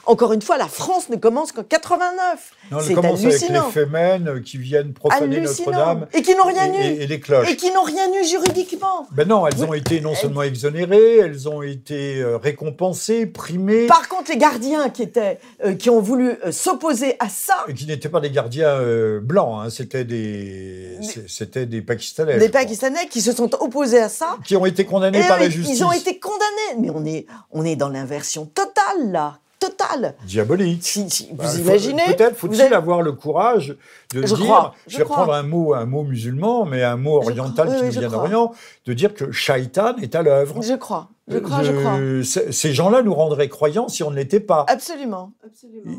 encore une fois, la France ne commence qu'en 89. C'est hallucinant. Avec les Femen qui viennent profaner Notre-Dame. Et qui n'ont rien eu. Et, les cloches. Et qui n'ont rien eu juridiquement. Ben non, elles ont été non seulement exonérées, elles ont été euh, récompensées, primées. Par contre, les gardiens qui, étaient, euh, qui ont voulu euh, s'opposer à ça. Et qui n'étaient pas des gardiens blancs, hein, c'était des, c'était des Pakistanais. Des Pakistanais qui se sont opposés à ça. Qui ont été condamnés par la justice. Ils ont été condamnés. Mais on est, on est dans l'inversion totale, là. Totale. Diabolique. Si, vous bah, imaginez Peut-être faut-il avoir le courage de dire, je, vais prendre un mot, un mot musulman, mais un mot oriental qui nous vient d'Orient, de dire que shaitan est à l'œuvre. Je crois. Je crois, je crois. Ces gens-là nous rendraient croyants si on ne l'était pas. Absolument,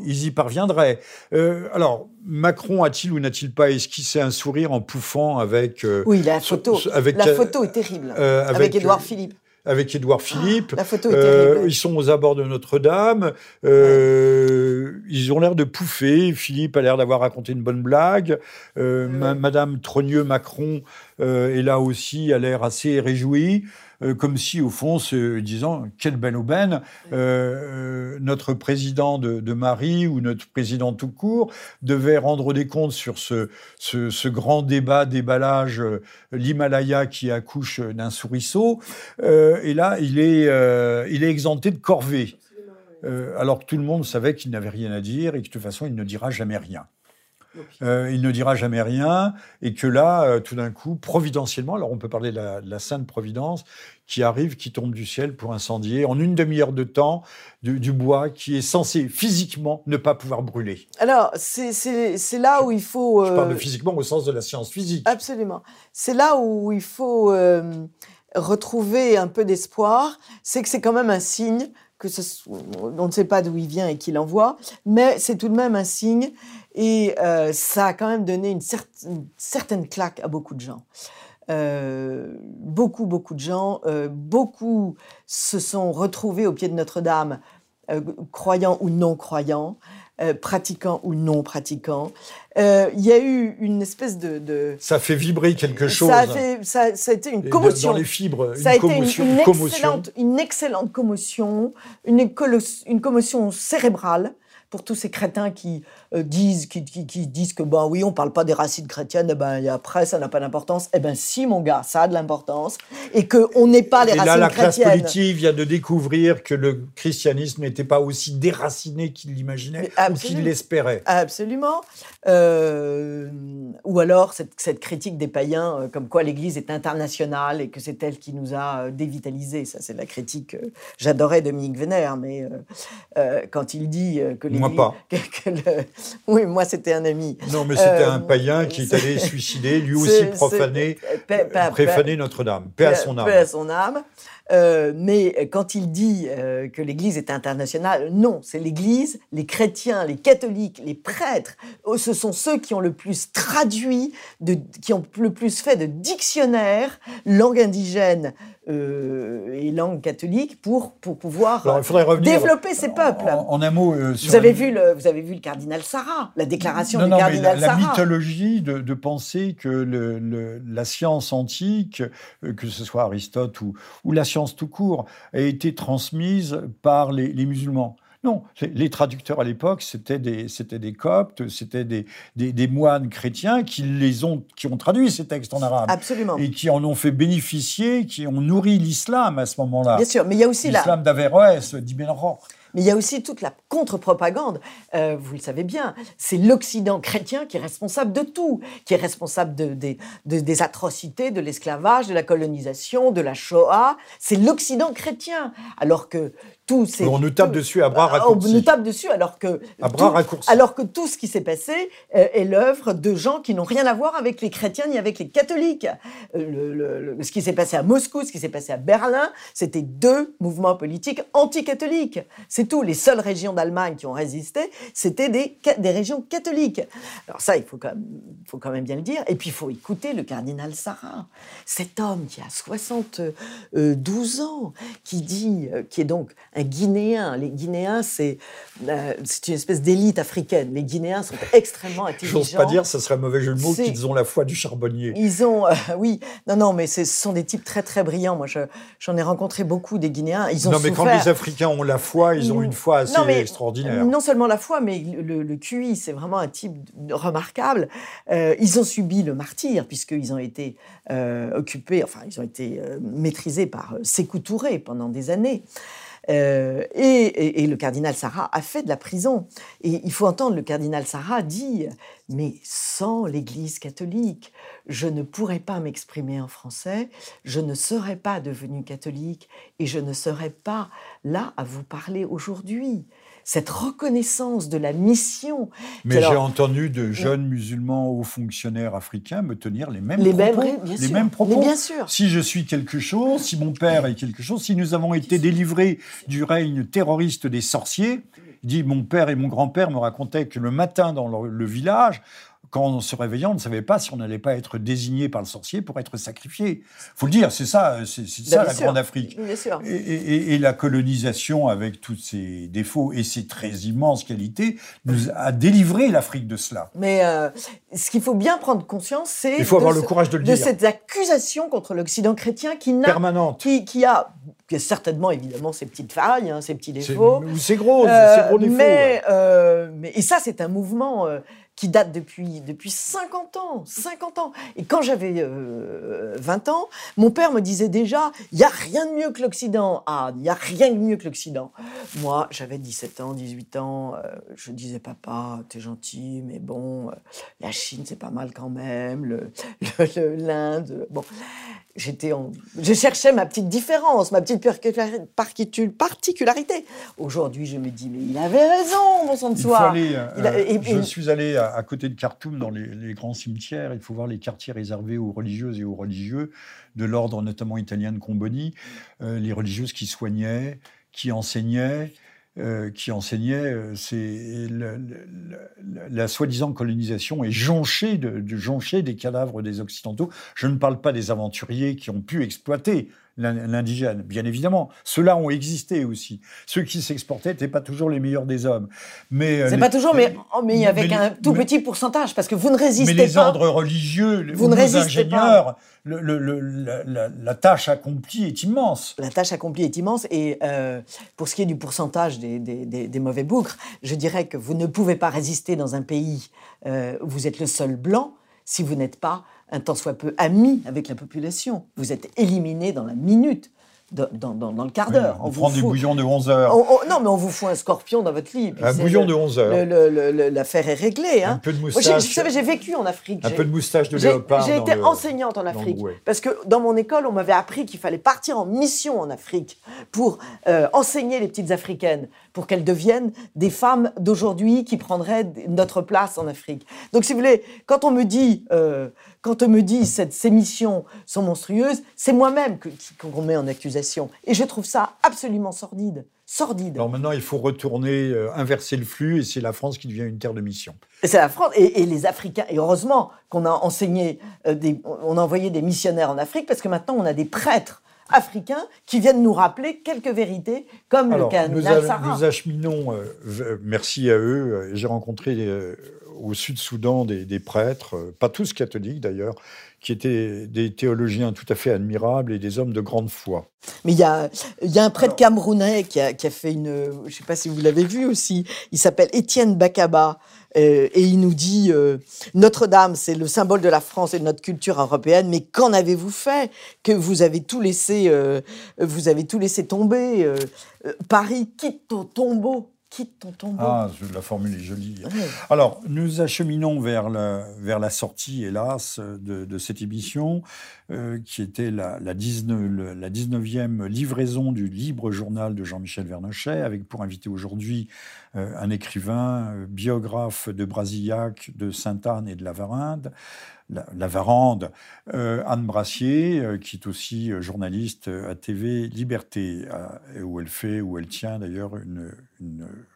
Ils y parviendraient. Euh, alors, Macron a-t-il ou n'a-t-il pas esquissé un sourire en pouffant avec... Euh, oui, la photo. avec, la photo est terrible. Euh, avec Édouard Philippe avec Édouard ah, Philippe. la photo est euh, ils sont aux abords de Notre-Dame. Euh, ils ont l'air de pouffer. Philippe a l'air d'avoir raconté une bonne blague. Euh, Madame Trogneux-Macron est là aussi, a l'air assez réjouie. Euh, comme si, au fond, se disant quelle belle aubaine, euh, euh, notre président de, de, Marie ou notre président tout court devait rendre des comptes sur ce, ce, ce grand débat, déballage, l'Himalaya qui accouche d'un souriceau. et là, il est, il est exempté de corvée. alors que tout le monde savait qu'il n'avait rien à dire et que de toute façon, il ne dira jamais rien. Euh, il ne dira jamais rien, et que là, euh, tout d'un coup, providentiellement, alors on peut parler de la, Sainte Providence, qui arrive, qui tombe du ciel pour incendier en une demi-heure de temps du, bois qui est censé physiquement ne pas pouvoir brûler. Alors, c'est là où il faut... Je parle de euh, physiquement au sens de la science physique. Absolument. C'est là où il faut retrouver un peu d'espoir, c'est que c'est quand même un signe que on ne sait pas d'où il vient et qui l'envoie, mais c'est tout de même un signe et euh, ça a quand même donné une, certaine claque à beaucoup de gens. Euh, beaucoup, beaucoup de gens, euh, beaucoup se sont retrouvés au pied de Notre-Dame, croyants ou non croyants, pratiquants ou non pratiquants. Il y a eu une espèce de, Ça fait vibrer quelque chose. Ça a, fait, ça, a été une commotion. Dans les fibres, une ça a commotion, été une, Excellente, une excellente commotion, une, une commotion cérébrale pour tous ces crétins qui disent, qui, disent que ben oui, on parle pas des racines chrétiennes, et eh ben après ça n'a pas d'importance. Eh ben si mon gars, ça a de l'importance et que on n'est pas les et là, la classe politique vient de découvrir que le christianisme n'était pas aussi déraciné qu'il l'imaginait ou qu'il l'espérait. Absolument. Euh, ou alors cette, cette, critique des païens, euh, comme quoi l'Église est internationale et que c'est elle qui nous a dévitalisés. Ça, c'est la critique. J'adorais Dominique Vénère, mais quand il dit que l'Église, moi pas. Que, le, oui, moi c'était un ami. Non, mais c'était un euh, païen qui est allé suicider, lui aussi profaner, préfaner Notre-Dame. Paix à son âme. Paix à son âme. Euh, mais quand il dit euh, que l'Église est internationale, non, c'est l'Église, les chrétiens, les catholiques, les prêtres, ce sont ceux qui ont le plus traduit, de, qui ont le plus fait de dictionnaires langue indigène euh, et langue catholique pour, pour pouvoir développer ces peuples. En, un mot, vous, avez vu le, vous avez vu le cardinal Sarah, la déclaration du cardinal Sarah. La mythologie de, de penser que le, la science antique, que ce soit Aristote ou, ou la science tout court a été transmise par les, musulmans. Non, les traducteurs à l'époque, c'était des, des coptes, c'était des, des, moines chrétiens qui, les ont, qui ont traduit ces textes en arabe. Absolument. Et qui en ont fait bénéficier, qui ont nourri l'islam à ce moment-là. Bien sûr, mais il y a aussi l'islam d'Averroès, d'Ibn Roch. Mais il y a aussi toute la contre-propagande. Euh, vous le savez bien, c'est l'Occident chrétien qui est responsable de tout, qui est responsable de, des atrocités, de l'esclavage, de la colonisation, de la Shoah. C'est l'Occident chrétien. Alors que on nous tape dessus à bras raccourcis. On nous tape dessus alors que, à bras raccourcis. alors que tout ce qui s'est passé euh, est l'œuvre de gens qui n'ont rien à voir avec les chrétiens ni avec les catholiques. Euh, ce qui s'est passé à Moscou, ce qui s'est passé à Berlin, c'était deux mouvements politiques anticatholiques. C'est tout. Les seules régions d'Allemagne qui ont résisté, c'était des, des régions catholiques. Alors ça, il faut quand, même, faut quand même bien le dire. Et puis, il faut écouter le cardinal Sarah, cet homme qui a 72 ans, qui dit, euh, qui est donc un Guinéen. Les Guinéens, c'est euh, c'est une espèce d'élite africaine. Les Guinéens sont extrêmement intelligents. J'ose pas dire, ce serait un mauvais jeu de mots, qu'ils ont la foi du charbonnier. Ils ont, euh, oui, non, non, mais ce sont des types très, très brillants. Moi, j'en ai rencontré beaucoup des Guinéens. Ils ont non, mais quand les Africains ont la foi, ils ont une foi assez extraordinaire. Non seulement la foi, mais le, le QI, c'est vraiment un type remarquable. Euh, ils ont subi le martyr, puisqu'ils ont été occupés, enfin, ils ont été maîtrisés par Sékou Touré pendant des années. Euh, et, le cardinal Sarah a fait de la prison. Et il faut entendre le cardinal Sarah dire Mais sans l'Église catholique, je ne pourrais pas m'exprimer en français, je ne serais pas devenu catholique et je ne serais pas là à vous parler aujourd'hui cette reconnaissance de la mission. Mais j'ai entendu de jeunes musulmans hauts fonctionnaires africains me tenir les mêmes propos. bien les mêmes propos. bien sûr. Si je suis quelque chose, si mon père est quelque chose, si nous avons été délivrés du règne terroriste des sorciers, dit mon père et mon grand-père me racontaient que le matin dans le village, quand on se réveillait, on ne savait pas si on n'allait pas être désigné par le sorcier pour être sacrifié. faut le dire, c'est ça, c'est ça la Grande Afrique. Et, la colonisation, avec tous ses défauts et ses très immenses qualités, nous a délivré l'Afrique de cela. Mais euh, ce qu'il faut bien prendre conscience, c'est il faut avoir le courage de le dire. cette accusation contre l'Occident chrétien qui n'a permanente, qui, qui a certainement évidemment ses petites failles, hein, ses petits défauts. Ou ses gros, euh, gros défauts. Mais, euh, mais, et ça, c'est un mouvement qui date depuis, depuis 50 ans. 50 ans. Et quand j'avais 20 euh, ans, mon père me disait déjà il n'y a rien de mieux que l'Occident. Ah, il n'y a rien de mieux que l'Occident. Moi, j'avais 17 ans, 18 ans. Euh, je disais papa, t'es gentil, mais bon, euh, la Chine, c'est pas mal quand même. L'Inde. Le, bon j'étais je cherchais ma petite différence, ma petite particularité. Aujourd'hui, je me dis, mais il avait raison, mon sang de soi. Euh, je suis allé à, côté de Khartoum, dans les, grands cimetières. Il faut voir les quartiers réservés aux religieuses et aux religieux, de l'ordre notamment italien de Comboni, euh, les religieuses qui soignaient, qui enseignaient, euh, qui enseignait, euh, c'est la soi-disant colonisation est jonchée, de, jonchée des cadavres des Occidentaux. Je ne parle pas des aventuriers qui ont pu exploiter l'indigène, bien évidemment. Ceux-là ont existé aussi. Ceux qui s'exportaient n'étaient pas toujours les meilleurs des hommes. Mais euh, c'est pas toujours, mais, oh, mais avec un tout petit pourcentage, parce que vous ne résistez pas. Mais les ordres religieux, vous ne les ingénieurs, la, tâche accomplie est immense. La tâche accomplie est immense. Et euh, pour ce qui est du pourcentage des, des, mauvais bougres, je dirais que vous ne pouvez pas résister dans un pays euh, où vous êtes le seul blanc si vous n'êtes pas un tant soit peu ami avec la population. Vous êtes éliminé dans la minute dans, dans, le quart d'heure. on, prend des bouillons de 11 heures. non, mais on vous fout un scorpion dans votre lit. Un bouillon de 11 heures. L'affaire est réglée. Hein. Un peu de moustache. vous savez, j'ai vécu en Afrique. Un peu de moustache de léopard. J'ai été enseignante en Afrique. Parce que dans mon école, on m'avait appris qu'il fallait partir en mission en Afrique pour euh, enseigner les petites Africaines, pour qu'elles deviennent des femmes d'aujourd'hui qui prendraient notre place en Afrique. Donc, si vous voulez, quand on me dit... Euh, quand on me dit que ces missions sont monstrueuses, c'est moi-même qu'on met en accusation. Et je trouve ça absolument sordide. Sordide. Alors maintenant, il faut retourner, euh, inverser le flux, et c'est la France qui devient une terre de mission. C'est la France et, les Africains. Et heureusement qu'on a enseigné, euh, on a envoyé des missionnaires en Afrique, parce que maintenant on a des prêtres africains qui viennent nous rappeler quelques vérités, comme le cas nous, nous acheminons, euh, merci à eux. J'ai rencontré au Sud-Soudan des, prêtres, euh, pas tous catholiques d'ailleurs, qui étaient des théologiens tout à fait admirables et des hommes de grande foi. Mais il y a, y a, un prêtre camerounais qui a, qui a, fait une, je ne sais pas si vous l'avez vu aussi, il s'appelle Étienne Bakaba. Euh, et il nous dit euh, Notre-Dame, c'est le symbole de la France et de notre culture européenne, mais qu'en avez-vous fait Que vous avez tout laissé, vous avez tout laissé tomber. Paris quitte au tombeau? Quitte ton tombeau. Ah, la formule est jolie. Alors, nous acheminons vers la, vers la sortie, hélas, de, cette émission, euh, qui était la, la, 19, la 19e livraison du libre journal de Jean-Michel Vernochet, avec pour invité aujourd'hui euh, un écrivain, euh, biographe de Brasillac, de Sainte-Anne et de la Varinde la, Varande, euh, Anne Brassier, euh, qui est aussi euh, journaliste à TV Liberté, où elle fait, où elle tient d'ailleurs une,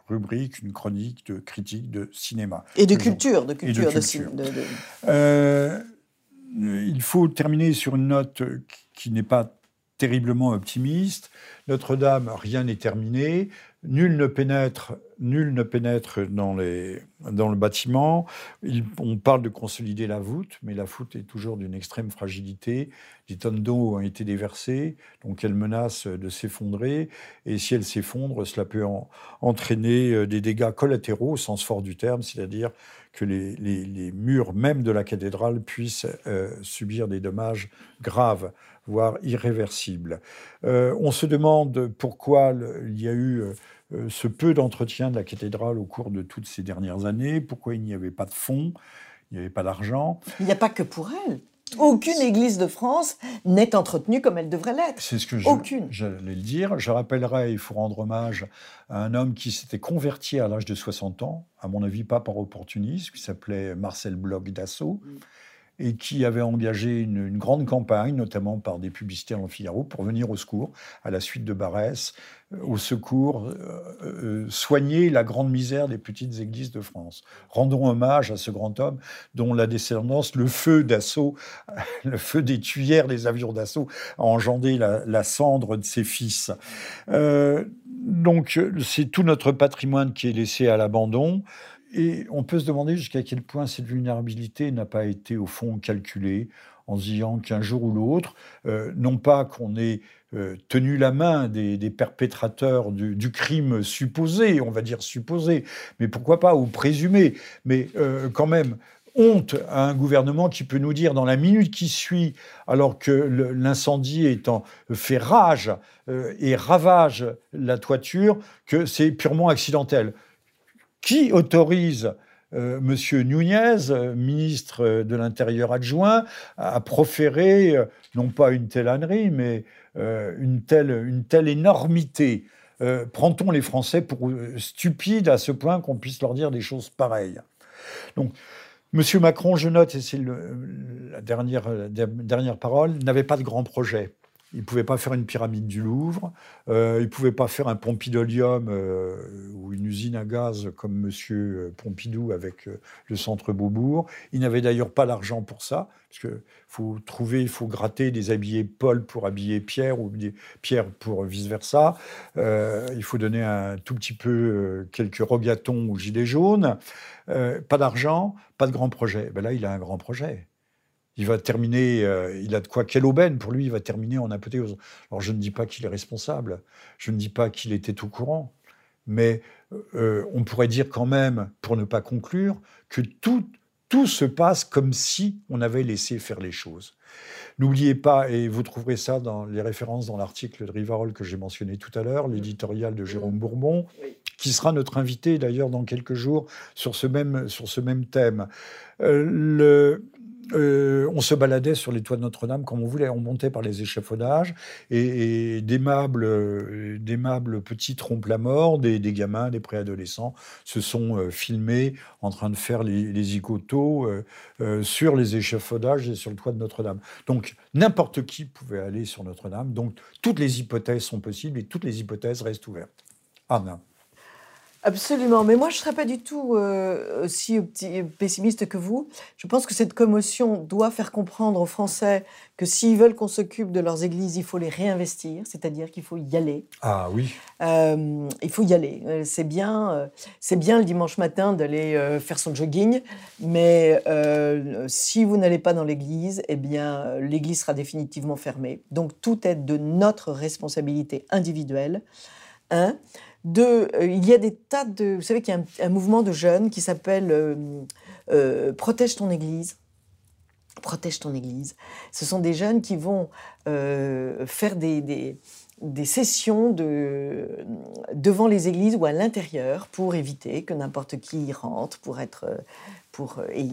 rubrique, une chronique de critique de cinéma. Et de culture, de culture. il faut terminer sur une note qui n'est pas terriblement optimiste. Notre-Dame, rien n'est terminé. Nul ne pénètre, nul ne pénètre dans, le bâtiment. on parle de consolider la voûte, mais la voûte est toujours d'une extrême fragilité. Des tonnes d'eau ont été déversées, donc elle menace de s'effondrer. Et si elle s'effondre, cela peut entraîner euh, des dégâts collatéraux au sens fort du terme, c'est-à-dire que les, murs même de la cathédrale puissent euh, subir des dommages graves, voire irréversibles. Euh, on se demande pourquoi il y a eu ce peu d'entretien de la cathédrale au cours de toutes ces dernières années, pourquoi il n'y avait pas de fonds, il n'y avait pas d'argent. Il n'y a pas que pour elle. Aucune église de France n'est entretenue comme elle devrait l'être. C'est ce que j'allais le dire. Je rappellerai, il faut rendre hommage à un homme qui s'était converti à l'âge de 60 ans, à mon avis pas par opportunisme, qui s'appelait Marcel Bloch d'Assaut. Mm et qui avait engagé une, grande campagne, notamment par des publicités en Figaro, pour venir au secours, à la suite de Barès, euh, au secours, euh, euh, soigner la grande misère des petites églises de France. Rendons hommage à ce grand homme dont la descendance, le feu d'assaut, le feu des tuyères des avions d'assaut, a engendré la, cendre de ses fils. donc, c'est tout notre patrimoine qui est laissé à l'abandon. Et on peut se demander jusqu'à quel point cette vulnérabilité n'a pas été au fond calculée en se disant qu'un jour ou l'autre, euh, non pas qu'on ait euh, tenu la main des, perpétrateurs du, crime supposé, on va dire supposé, mais pourquoi pas, ou présumé, mais euh, quand même, honte à un gouvernement qui peut nous dire dans la minute qui suit, alors que l'incendie étant fait rage et ravage la toiture, que c'est purement accidentel. Qui autorise euh, Monsieur Nunez, euh, ministre de l'Intérieur adjoint, à proférer euh, non pas une telle ânerie, mais une, telle, une telle énormité? Prend-on les Français pour stupides à ce point qu'on puisse leur dire des choses pareilles? Donc, Monsieur Macron, je note, et c'est la dernière, la dernière parole, n'avait pas de grand projet. Il ne pouvait pas faire une pyramide du Louvre, euh, il ne pouvait pas faire un Pompidolium euh, ou une usine à gaz comme M. Euh, Pompidou avec le centre Beaubourg. Il n'avait d'ailleurs pas l'argent pour ça, parce qu'il faut trouver, il faut gratter des Paul pour habiller Pierre ou Pierre pour vice-versa. il faut donner un tout petit peu quelques rogatons ou gilets jaunes. pas d'argent, pas de grand projet. Ben là, il a un grand projet il va terminer, euh, il a de quoi, quelle aubaine pour lui, il va terminer en apothéose. Alors je ne dis pas qu'il est responsable, je ne dis pas qu'il était au courant, mais euh, on pourrait dire quand même, pour ne pas conclure, que tout, tout se passe comme si on avait laissé faire les choses. N'oubliez pas, et vous trouverez ça dans les références dans l'article de Rivarol que j'ai mentionné tout à l'heure, l'éditorial de Jérôme Bourbon, qui sera notre invité d'ailleurs dans quelques jours sur ce même, sur ce même thème. Euh, le, euh, on se baladait sur les toits de Notre-Dame comme on voulait. On montait par les échafaudages et, d'aimables, euh, petits trompe-la-mort, des, gamins, des préadolescents se sont euh, filmés en train de faire les, les sur les échafaudages et sur le toit de Notre-Dame. Donc n'importe qui pouvait aller sur Notre-Dame. Donc toutes les hypothèses sont possibles et toutes les hypothèses restent ouvertes. Absolument, mais moi je ne serais pas du tout euh, aussi pessimiste que vous. Je pense que cette commotion doit faire comprendre aux Français que s'ils veulent qu'on s'occupe de leurs églises, il faut les réinvestir, c'est-à-dire qu'il faut y aller. Ah oui. Euh, il faut y aller. Euh, c'est bien, c'est bien le dimanche matin d'aller faire son jogging, mais si vous n'allez pas dans l'église, eh bien l'église sera définitivement fermée. Donc tout est de notre responsabilité individuelle. Un. Euh, il y a des tas de... Vous savez qu'il y a un, mouvement de jeunes qui s'appelle euh, euh, Protège ton Église. Protège ton Église. Ce sont des jeunes qui vont faire des, des, sessions de, devant les églises ou à l'intérieur pour éviter que n'importe qui y rentre, pour être pour, et,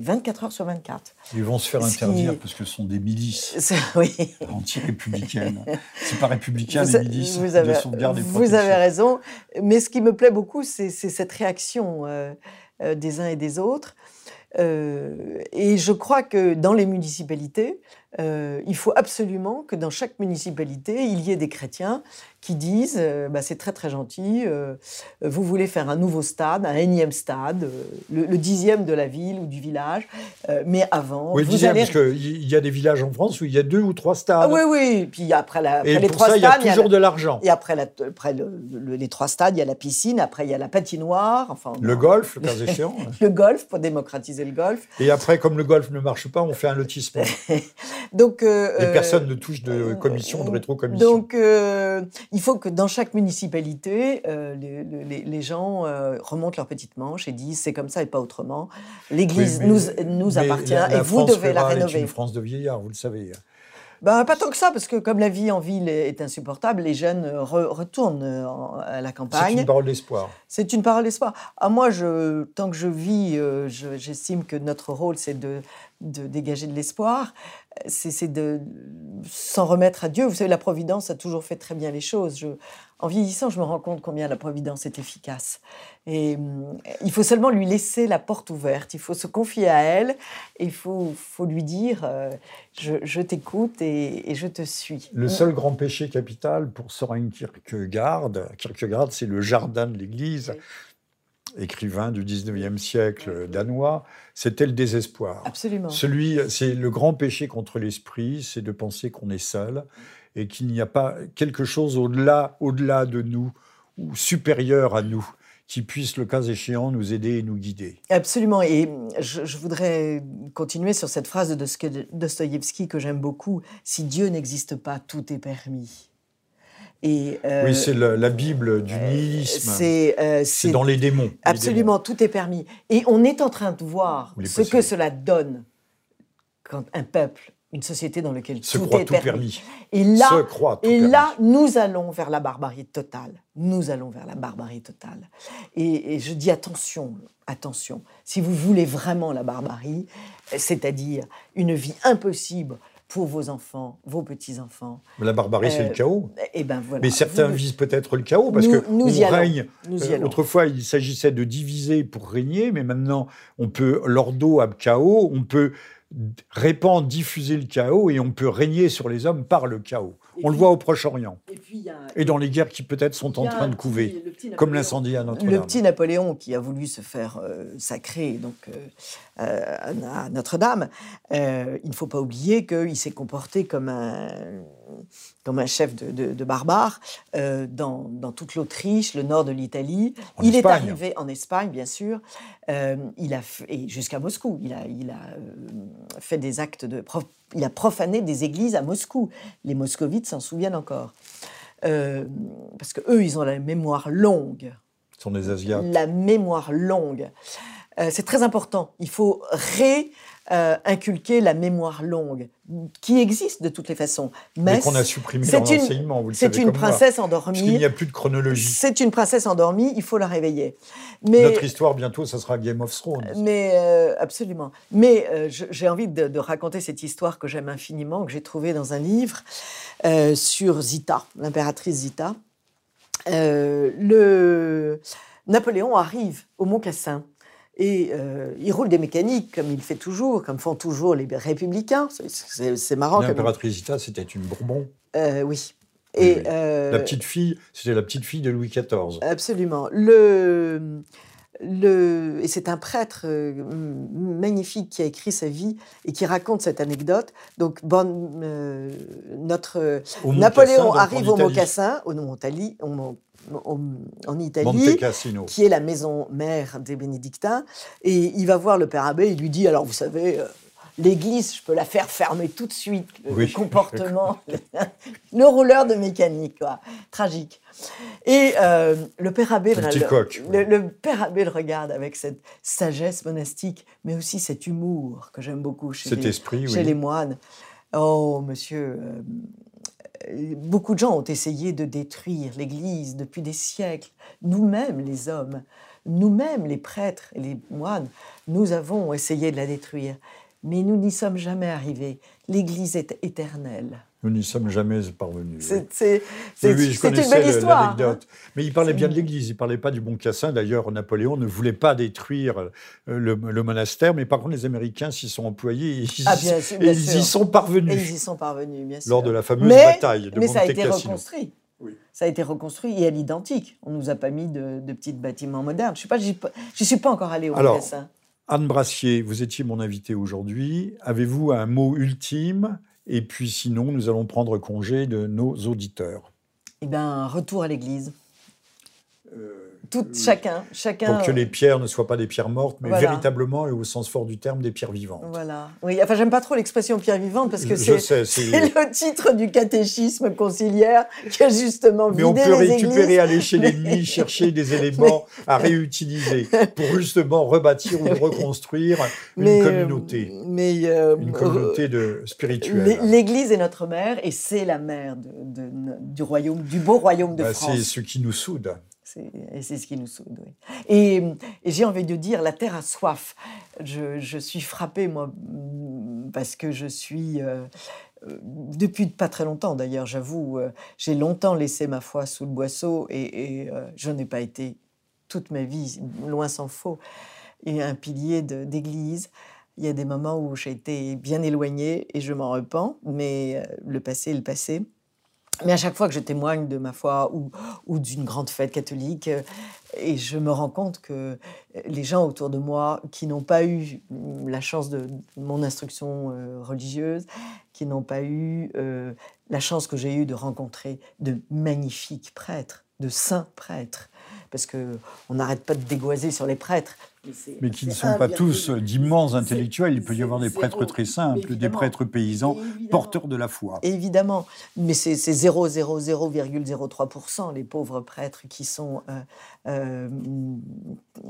24 heures sur 24. Ils vont se faire interdire parce que ce sont des milices oui. anti-républicaines. C'est pas républicain les milices vous avez, de Vous avez raison, mais ce qui me plaît beaucoup, c'est cette réaction euh, euh, des uns et des autres. Euh, et je crois que dans les municipalités, il faut absolument que dans chaque municipalité, il y ait des chrétiens qui disent euh, bah, c'est très très gentil, euh, vous voulez faire un nouveau stade, un énième stade, euh, le, dixième de la ville ou du village, mais avant. Oui, vous dixième, allez... parce qu'il y a des villages en France où il y a deux ou trois stades. Ah, oui, oui, puis après, la, et les trois ça, stades. Il y a toujours de l'argent. Et après, après les trois stades, il y a la piscine, après il y a la patinoire. Enfin, le golf, le cas échéant. le golf, pour démocratiser le golf. Et après, comme le golf ne marche pas, on fait un lotissement. Donc, et personne ne touche de commission, de rétro-commission. Donc, il faut que dans chaque municipalité, euh, les, gens euh, remontent leurs petites manches et disent c'est comme ça et pas autrement. L'Église nous, nous appartient et vous devez la rénover. Une France de vieillards, vous le savez. Ben, pas tant que ça, parce que comme la vie en ville est insupportable, les jeunes retournent euh, à la campagne. C'est une parole d'espoir. C'est une parole d'espoir. Ah, moi, je, tant que je vis, j'estime que notre rôle, c'est de, de dégager de l'espoir c'est de s'en remettre à Dieu. Vous savez, la Providence a toujours fait très bien les choses. Je, en vieillissant, je me rends compte combien la Providence est efficace. Et hum, il faut seulement lui laisser la porte ouverte. Il faut se confier à elle et il faut, faut lui dire euh, je, t'écoute et, je te suis. Le seul grand péché capital pour Soren Kierkegaard, Kierkegaard, c'est le jardin de l'Église écrivain du 19e siècle danois, c'était le désespoir. Absolument. Celui, c'est le grand péché contre l'esprit, c'est de penser qu'on est seul et qu'il n'y a pas quelque chose au-delà, au-delà de nous ou supérieur à nous qui puisse, le cas échéant, nous aider et nous guider. Absolument. Et je, je voudrais continuer sur cette phrase de Dostoïevski que j'aime beaucoup. Si Dieu n'existe pas, tout est permis oui, euh, c'est la, Bible du euh, nihilisme. Euh, c'est dans les démons. Absolument, tout est permis. Et on est en train de voir ce que cela donne quand un peuple, une société dans laquelle tout est permis. Et là, et là, nous allons vers la barbarie totale. Nous allons vers la barbarie totale. Et, et je dis attention, attention. Si vous voulez vraiment la barbarie, c'est-à-dire une vie impossible pour vos enfants, vos petits-enfants. La barbarie, c'est le euh, chaos. Et eh ben voilà. Mais certains visent peut-être le chaos, parce que nous on règne. Euh, autrefois, il s'agissait de diviser pour régner, mais maintenant, on peut, l'ordo à chaos, on peut répandre, diffuser le chaos, et on peut régner sur les hommes par le chaos. On le voit au Proche-Orient. Et, dans les guerres qui peut-être sont en train de couver, comme l'incendie à Notre-Dame. Le petit Napoléon qui a voulu se faire euh, sacrer donc, euh, euh, à Notre-Dame, il ne faut pas oublier qu'il s'est comporté comme un, comme un chef de, de, barbares dans, dans, toute l'Autriche, le nord de l'Italie. Il est arrivé en Espagne, bien sûr. il a et jusqu'à Moscou. Il a, il a fait des actes de il a profané des églises à Moscou. Les moscovites s'en souviennent encore. Euh, parce que eux, ils ont la mémoire longue. Ce sont des Asiates. La mémoire longue. Euh, c'est très important. Il faut ré euh, inculquer la mémoire longue, qui existe de toutes les façons. Mais, qu'on a supprimé dans l'enseignement, vous le C'est une princesse endormie. Parce qu'il n'y a plus de chronologie. C'est une princesse endormie, il faut la réveiller. Mais, Notre histoire, bientôt, ça sera Game of Thrones. Mais, euh, absolument. Mais euh, j'ai envie de, raconter cette histoire que j'aime infiniment, que j'ai trouvée dans un livre sur Zita, l'impératrice Zita. le... Napoléon arrive au Mont Cassin et euh, il roule des mécaniques, comme il fait toujours, comme font toujours les républicains. C'est marrant. L'impératrice Zita, c'était une Bourbon euh, Oui. Et, euh, la petite fille, c'était la petite fille de Louis XIV. Absolument. Le, le, et c'est un prêtre magnifique qui a écrit sa vie et qui raconte cette anecdote. Donc, bon, notre Napoléon arrive au Mocassin, au Montali, au Mont en Italie, qui est la maison mère des bénédictins, et il va voir le père abbé, il lui dit, alors vous savez, euh, l'église, je peux la faire fermer tout de suite, le comportement, le rouleur de mécanique, quoi. tragique. Et euh, le père abbé, le, le, père abbé le regarde avec cette sagesse monastique, mais aussi cet humour que j'aime beaucoup chez, les, chez les moines. Oh, monsieur, euh, beaucoup de gens ont essayé de détruire l'Église depuis des siècles. Nous-mêmes, les hommes, nous-mêmes, les prêtres et les moines, nous avons essayé de la détruire. Mais nous n'y sommes jamais arrivés. L'Église est éternelle. Nous n'y sommes jamais parvenus. C'est une belle histoire. Hein. Mais il parlait bien de l'Église, il ne parlait pas du bon cassin. D'ailleurs, Napoléon ne voulait pas détruire euh, le, monastère, mais par contre, les Américains s'y sont employés et, ils, ah, y sont parvenus. Et ils y sont parvenus, bien sûr. Lors de la fameuse bataille de Mais ça a été reconstruit. Ça a été reconstruit et à l'identique. On ne nous a pas mis de, petits bâtiments modernes. Je ne suis pas encore allée au Alors, Anne Brassier, vous étiez mon invité aujourd'hui. Avez-vous un mot ultime Et puis sinon, nous allons prendre congé de nos auditeurs. Eh bien, retour à l'église. Euh, tout, chacun, chacun. Pour que les pierres ne soient pas des pierres mortes, mais véritablement, et au sens fort du terme, des pierres vivantes. Voilà. Oui, enfin, j'aime pas trop l'expression pierre vivante parce que c'est le titre du catéchisme conciliaire qui a justement Mais on peut récupérer, aller chez l'ennemi, chercher des éléments à réutiliser pour justement rebâtir ou reconstruire une euh, communauté. Mais, euh, une communauté de spirituelle. L'Église est notre mère et c'est la mère de, du royaume, du beau royaume de bah, France. C'est ce qui nous soude. Et c'est ce qui nous soude. Et, j'ai envie de dire, la terre a soif. Je, suis frappée, moi, parce que je suis, euh, euh, depuis pas très longtemps d'ailleurs, j'avoue, euh, j'ai longtemps laissé ma foi sous le boisseau et, je n'ai pas été toute ma vie, loin s'en faut, et un pilier d'église. Il y a des moments où j'ai été bien éloignée et je m'en repens, mais le passé est le passé. Mais à chaque fois que je témoigne de ma foi ou, d'une grande fête catholique, euh, et je me rends compte que les gens autour de moi qui n'ont pas eu la chance de mon instruction euh, religieuse, qui n'ont pas eu euh, la chance que j'ai eue de rencontrer de magnifiques prêtres, de saints prêtres, parce qu'on n'arrête pas de dégoiser sur les prêtres, mais qui ne sont pas tous d'immenses intellectuels. Il peut y avoir des prêtres très simples, des prêtres paysans, porteurs de la foi. Évidemment, mais c'est 0,003% les pauvres prêtres qui sont euh, euh,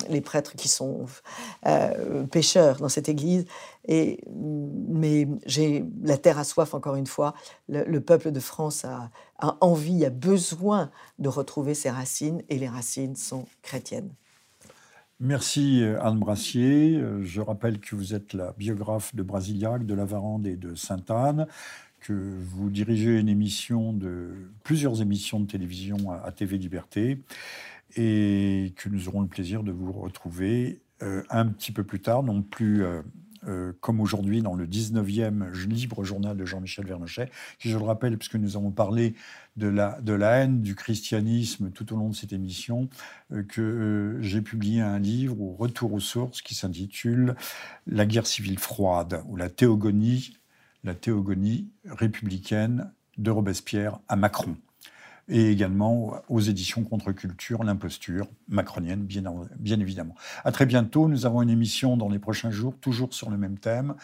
les prêtres qui sont euh, pécheurs dans cette Église. Et mais j'ai la terre a soif encore une fois. Le, peuple de France a, a envie, a besoin de retrouver ses racines, et les racines sont chrétiennes. Merci euh, Anne Brassier. Euh, je rappelle que vous êtes la biographe de Brasiliac, de La Varande et de Sainte-Anne, que vous dirigez une émission de plusieurs émissions de télévision à, TV Liberté et que nous aurons le plaisir de vous retrouver euh, un petit peu plus tard, non plus comme aujourd'hui dans le 19e libre journal de Jean-Michel Vernochet, qui, je le rappelle, puisque nous avons parlé de la, de la haine du christianisme tout au long de cette émission, euh, que euh, j'ai publié un livre au retour aux sources qui s'intitule La guerre civile froide ou la théogonie, la théogonie républicaine de Robespierre à Macron et également aux éditions Contre-Culture, l'imposture macronienne, bien, évidemment. À très bientôt. Nous avons une émission dans les prochains jours, toujours sur le même thème.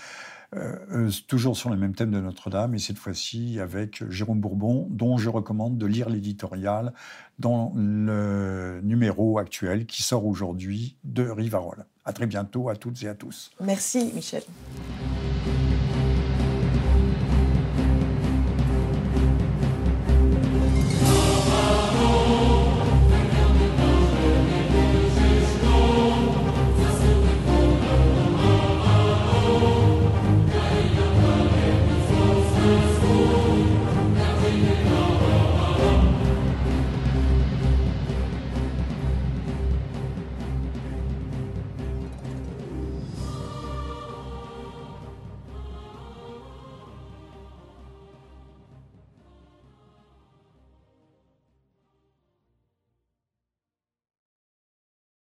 Euh, euh, toujours sur le même thème de Notre-Dame, et cette fois-ci avec Jérôme Bourbon, dont je recommande de lire l'éditorial dans le numéro actuel qui sort aujourd'hui de Rivarol. À très bientôt à toutes et à tous. Merci Michel.